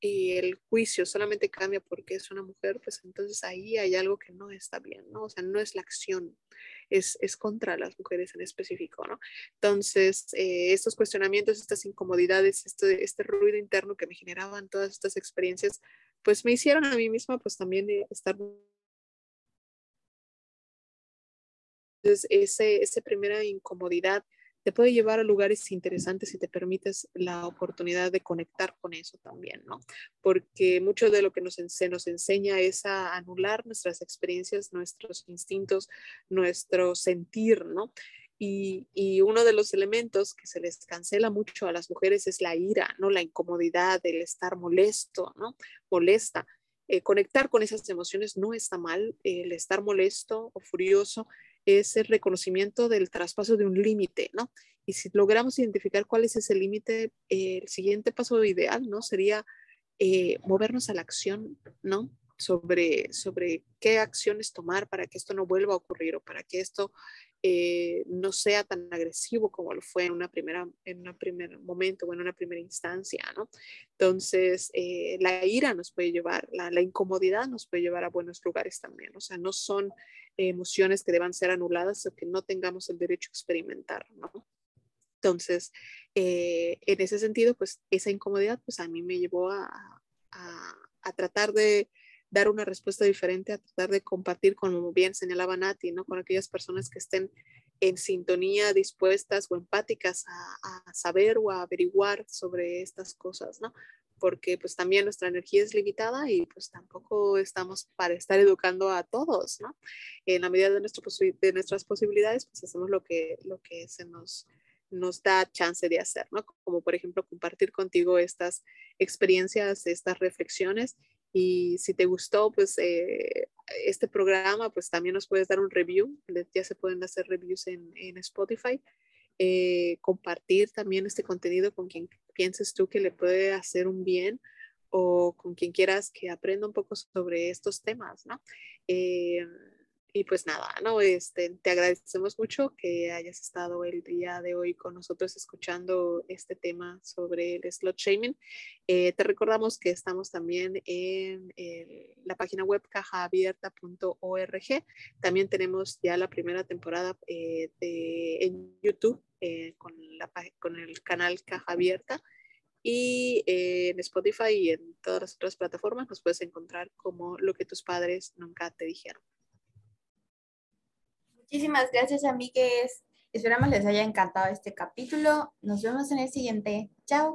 Speaker 1: y el juicio solamente cambia porque es una mujer, pues entonces ahí hay algo que no está bien, ¿no? O sea, no es la acción, es, es contra las mujeres en específico, ¿no? Entonces, eh, estos cuestionamientos, estas incomodidades, este, este ruido interno que me generaban todas estas experiencias, pues me hicieron a mí misma pues también estar entonces, ese, esa primera incomodidad te puede llevar a lugares interesantes si te permites la oportunidad de conectar con eso también, ¿no? Porque mucho de lo que nos, se nos enseña es a anular nuestras experiencias, nuestros instintos, nuestro sentir, ¿no? Y, uno de los elementos que se les cancela mucho a las mujeres es la ira, ¿no? La incomodidad, el estar molesto, ¿no? Molesta. Eh, conectar con esas emociones no está mal, el estar molesto o furioso es el reconocimiento del traspaso de un límite, ¿no? Y si logramos identificar cuál es ese límite, eh, el siguiente paso ideal, ¿no? Sería eh, movernos a la acción, ¿no? Sobre, sobre qué acciones tomar para que esto no vuelva a ocurrir o para que esto eh, no sea tan agresivo como lo fue en una primera, en un primer momento o en una primera instancia, ¿no? Entonces, la ira nos puede llevar, la, la, incomodidad nos puede llevar a buenos lugares también, o sea, no son emociones que deban ser anuladas o que no tengamos el derecho a experimentar, ¿no? Entonces, eh, en ese sentido, pues esa incomodidad, pues a mí me llevó a, a, tratar de dar una respuesta diferente, a tratar de compartir, como bien señalaba Nati, ¿no? Con aquellas personas que estén en sintonía, dispuestas o empáticas a, a, saber o a averiguar sobre estas cosas, ¿no? porque pues también nuestra energía es limitada y pues tampoco estamos para estar educando a todos, ¿no? En la medida de, nuestro de nuestras posibilidades, pues hacemos lo que, lo que se nos, nos da chance de hacer, ¿no? Como por ejemplo compartir contigo estas experiencias, estas reflexiones y si te gustó, pues eh, este programa, pues también nos puedes dar un review, ya se pueden hacer reviews en, en Spotify. Eh, compartir también este contenido con quien pienses tú que le puede hacer un bien o con quien quieras que aprenda un poco sobre estos temas, ¿no? Eh, y pues nada, ¿no? Este, te agradecemos mucho que hayas estado el día de hoy con nosotros escuchando este tema sobre el slot shaming. Eh, te recordamos que estamos también en la página web cajaabierta.org. También tenemos ya la primera temporada eh, de, en YouTube eh, con, la, con el canal Caja Abierta y en Spotify y en todas las otras plataformas nos puedes encontrar como lo que tus padres nunca te dijeron.
Speaker 2: Muchísimas gracias, amigues. Esperamos les haya encantado este capítulo. Nos vemos en el siguiente. Chao.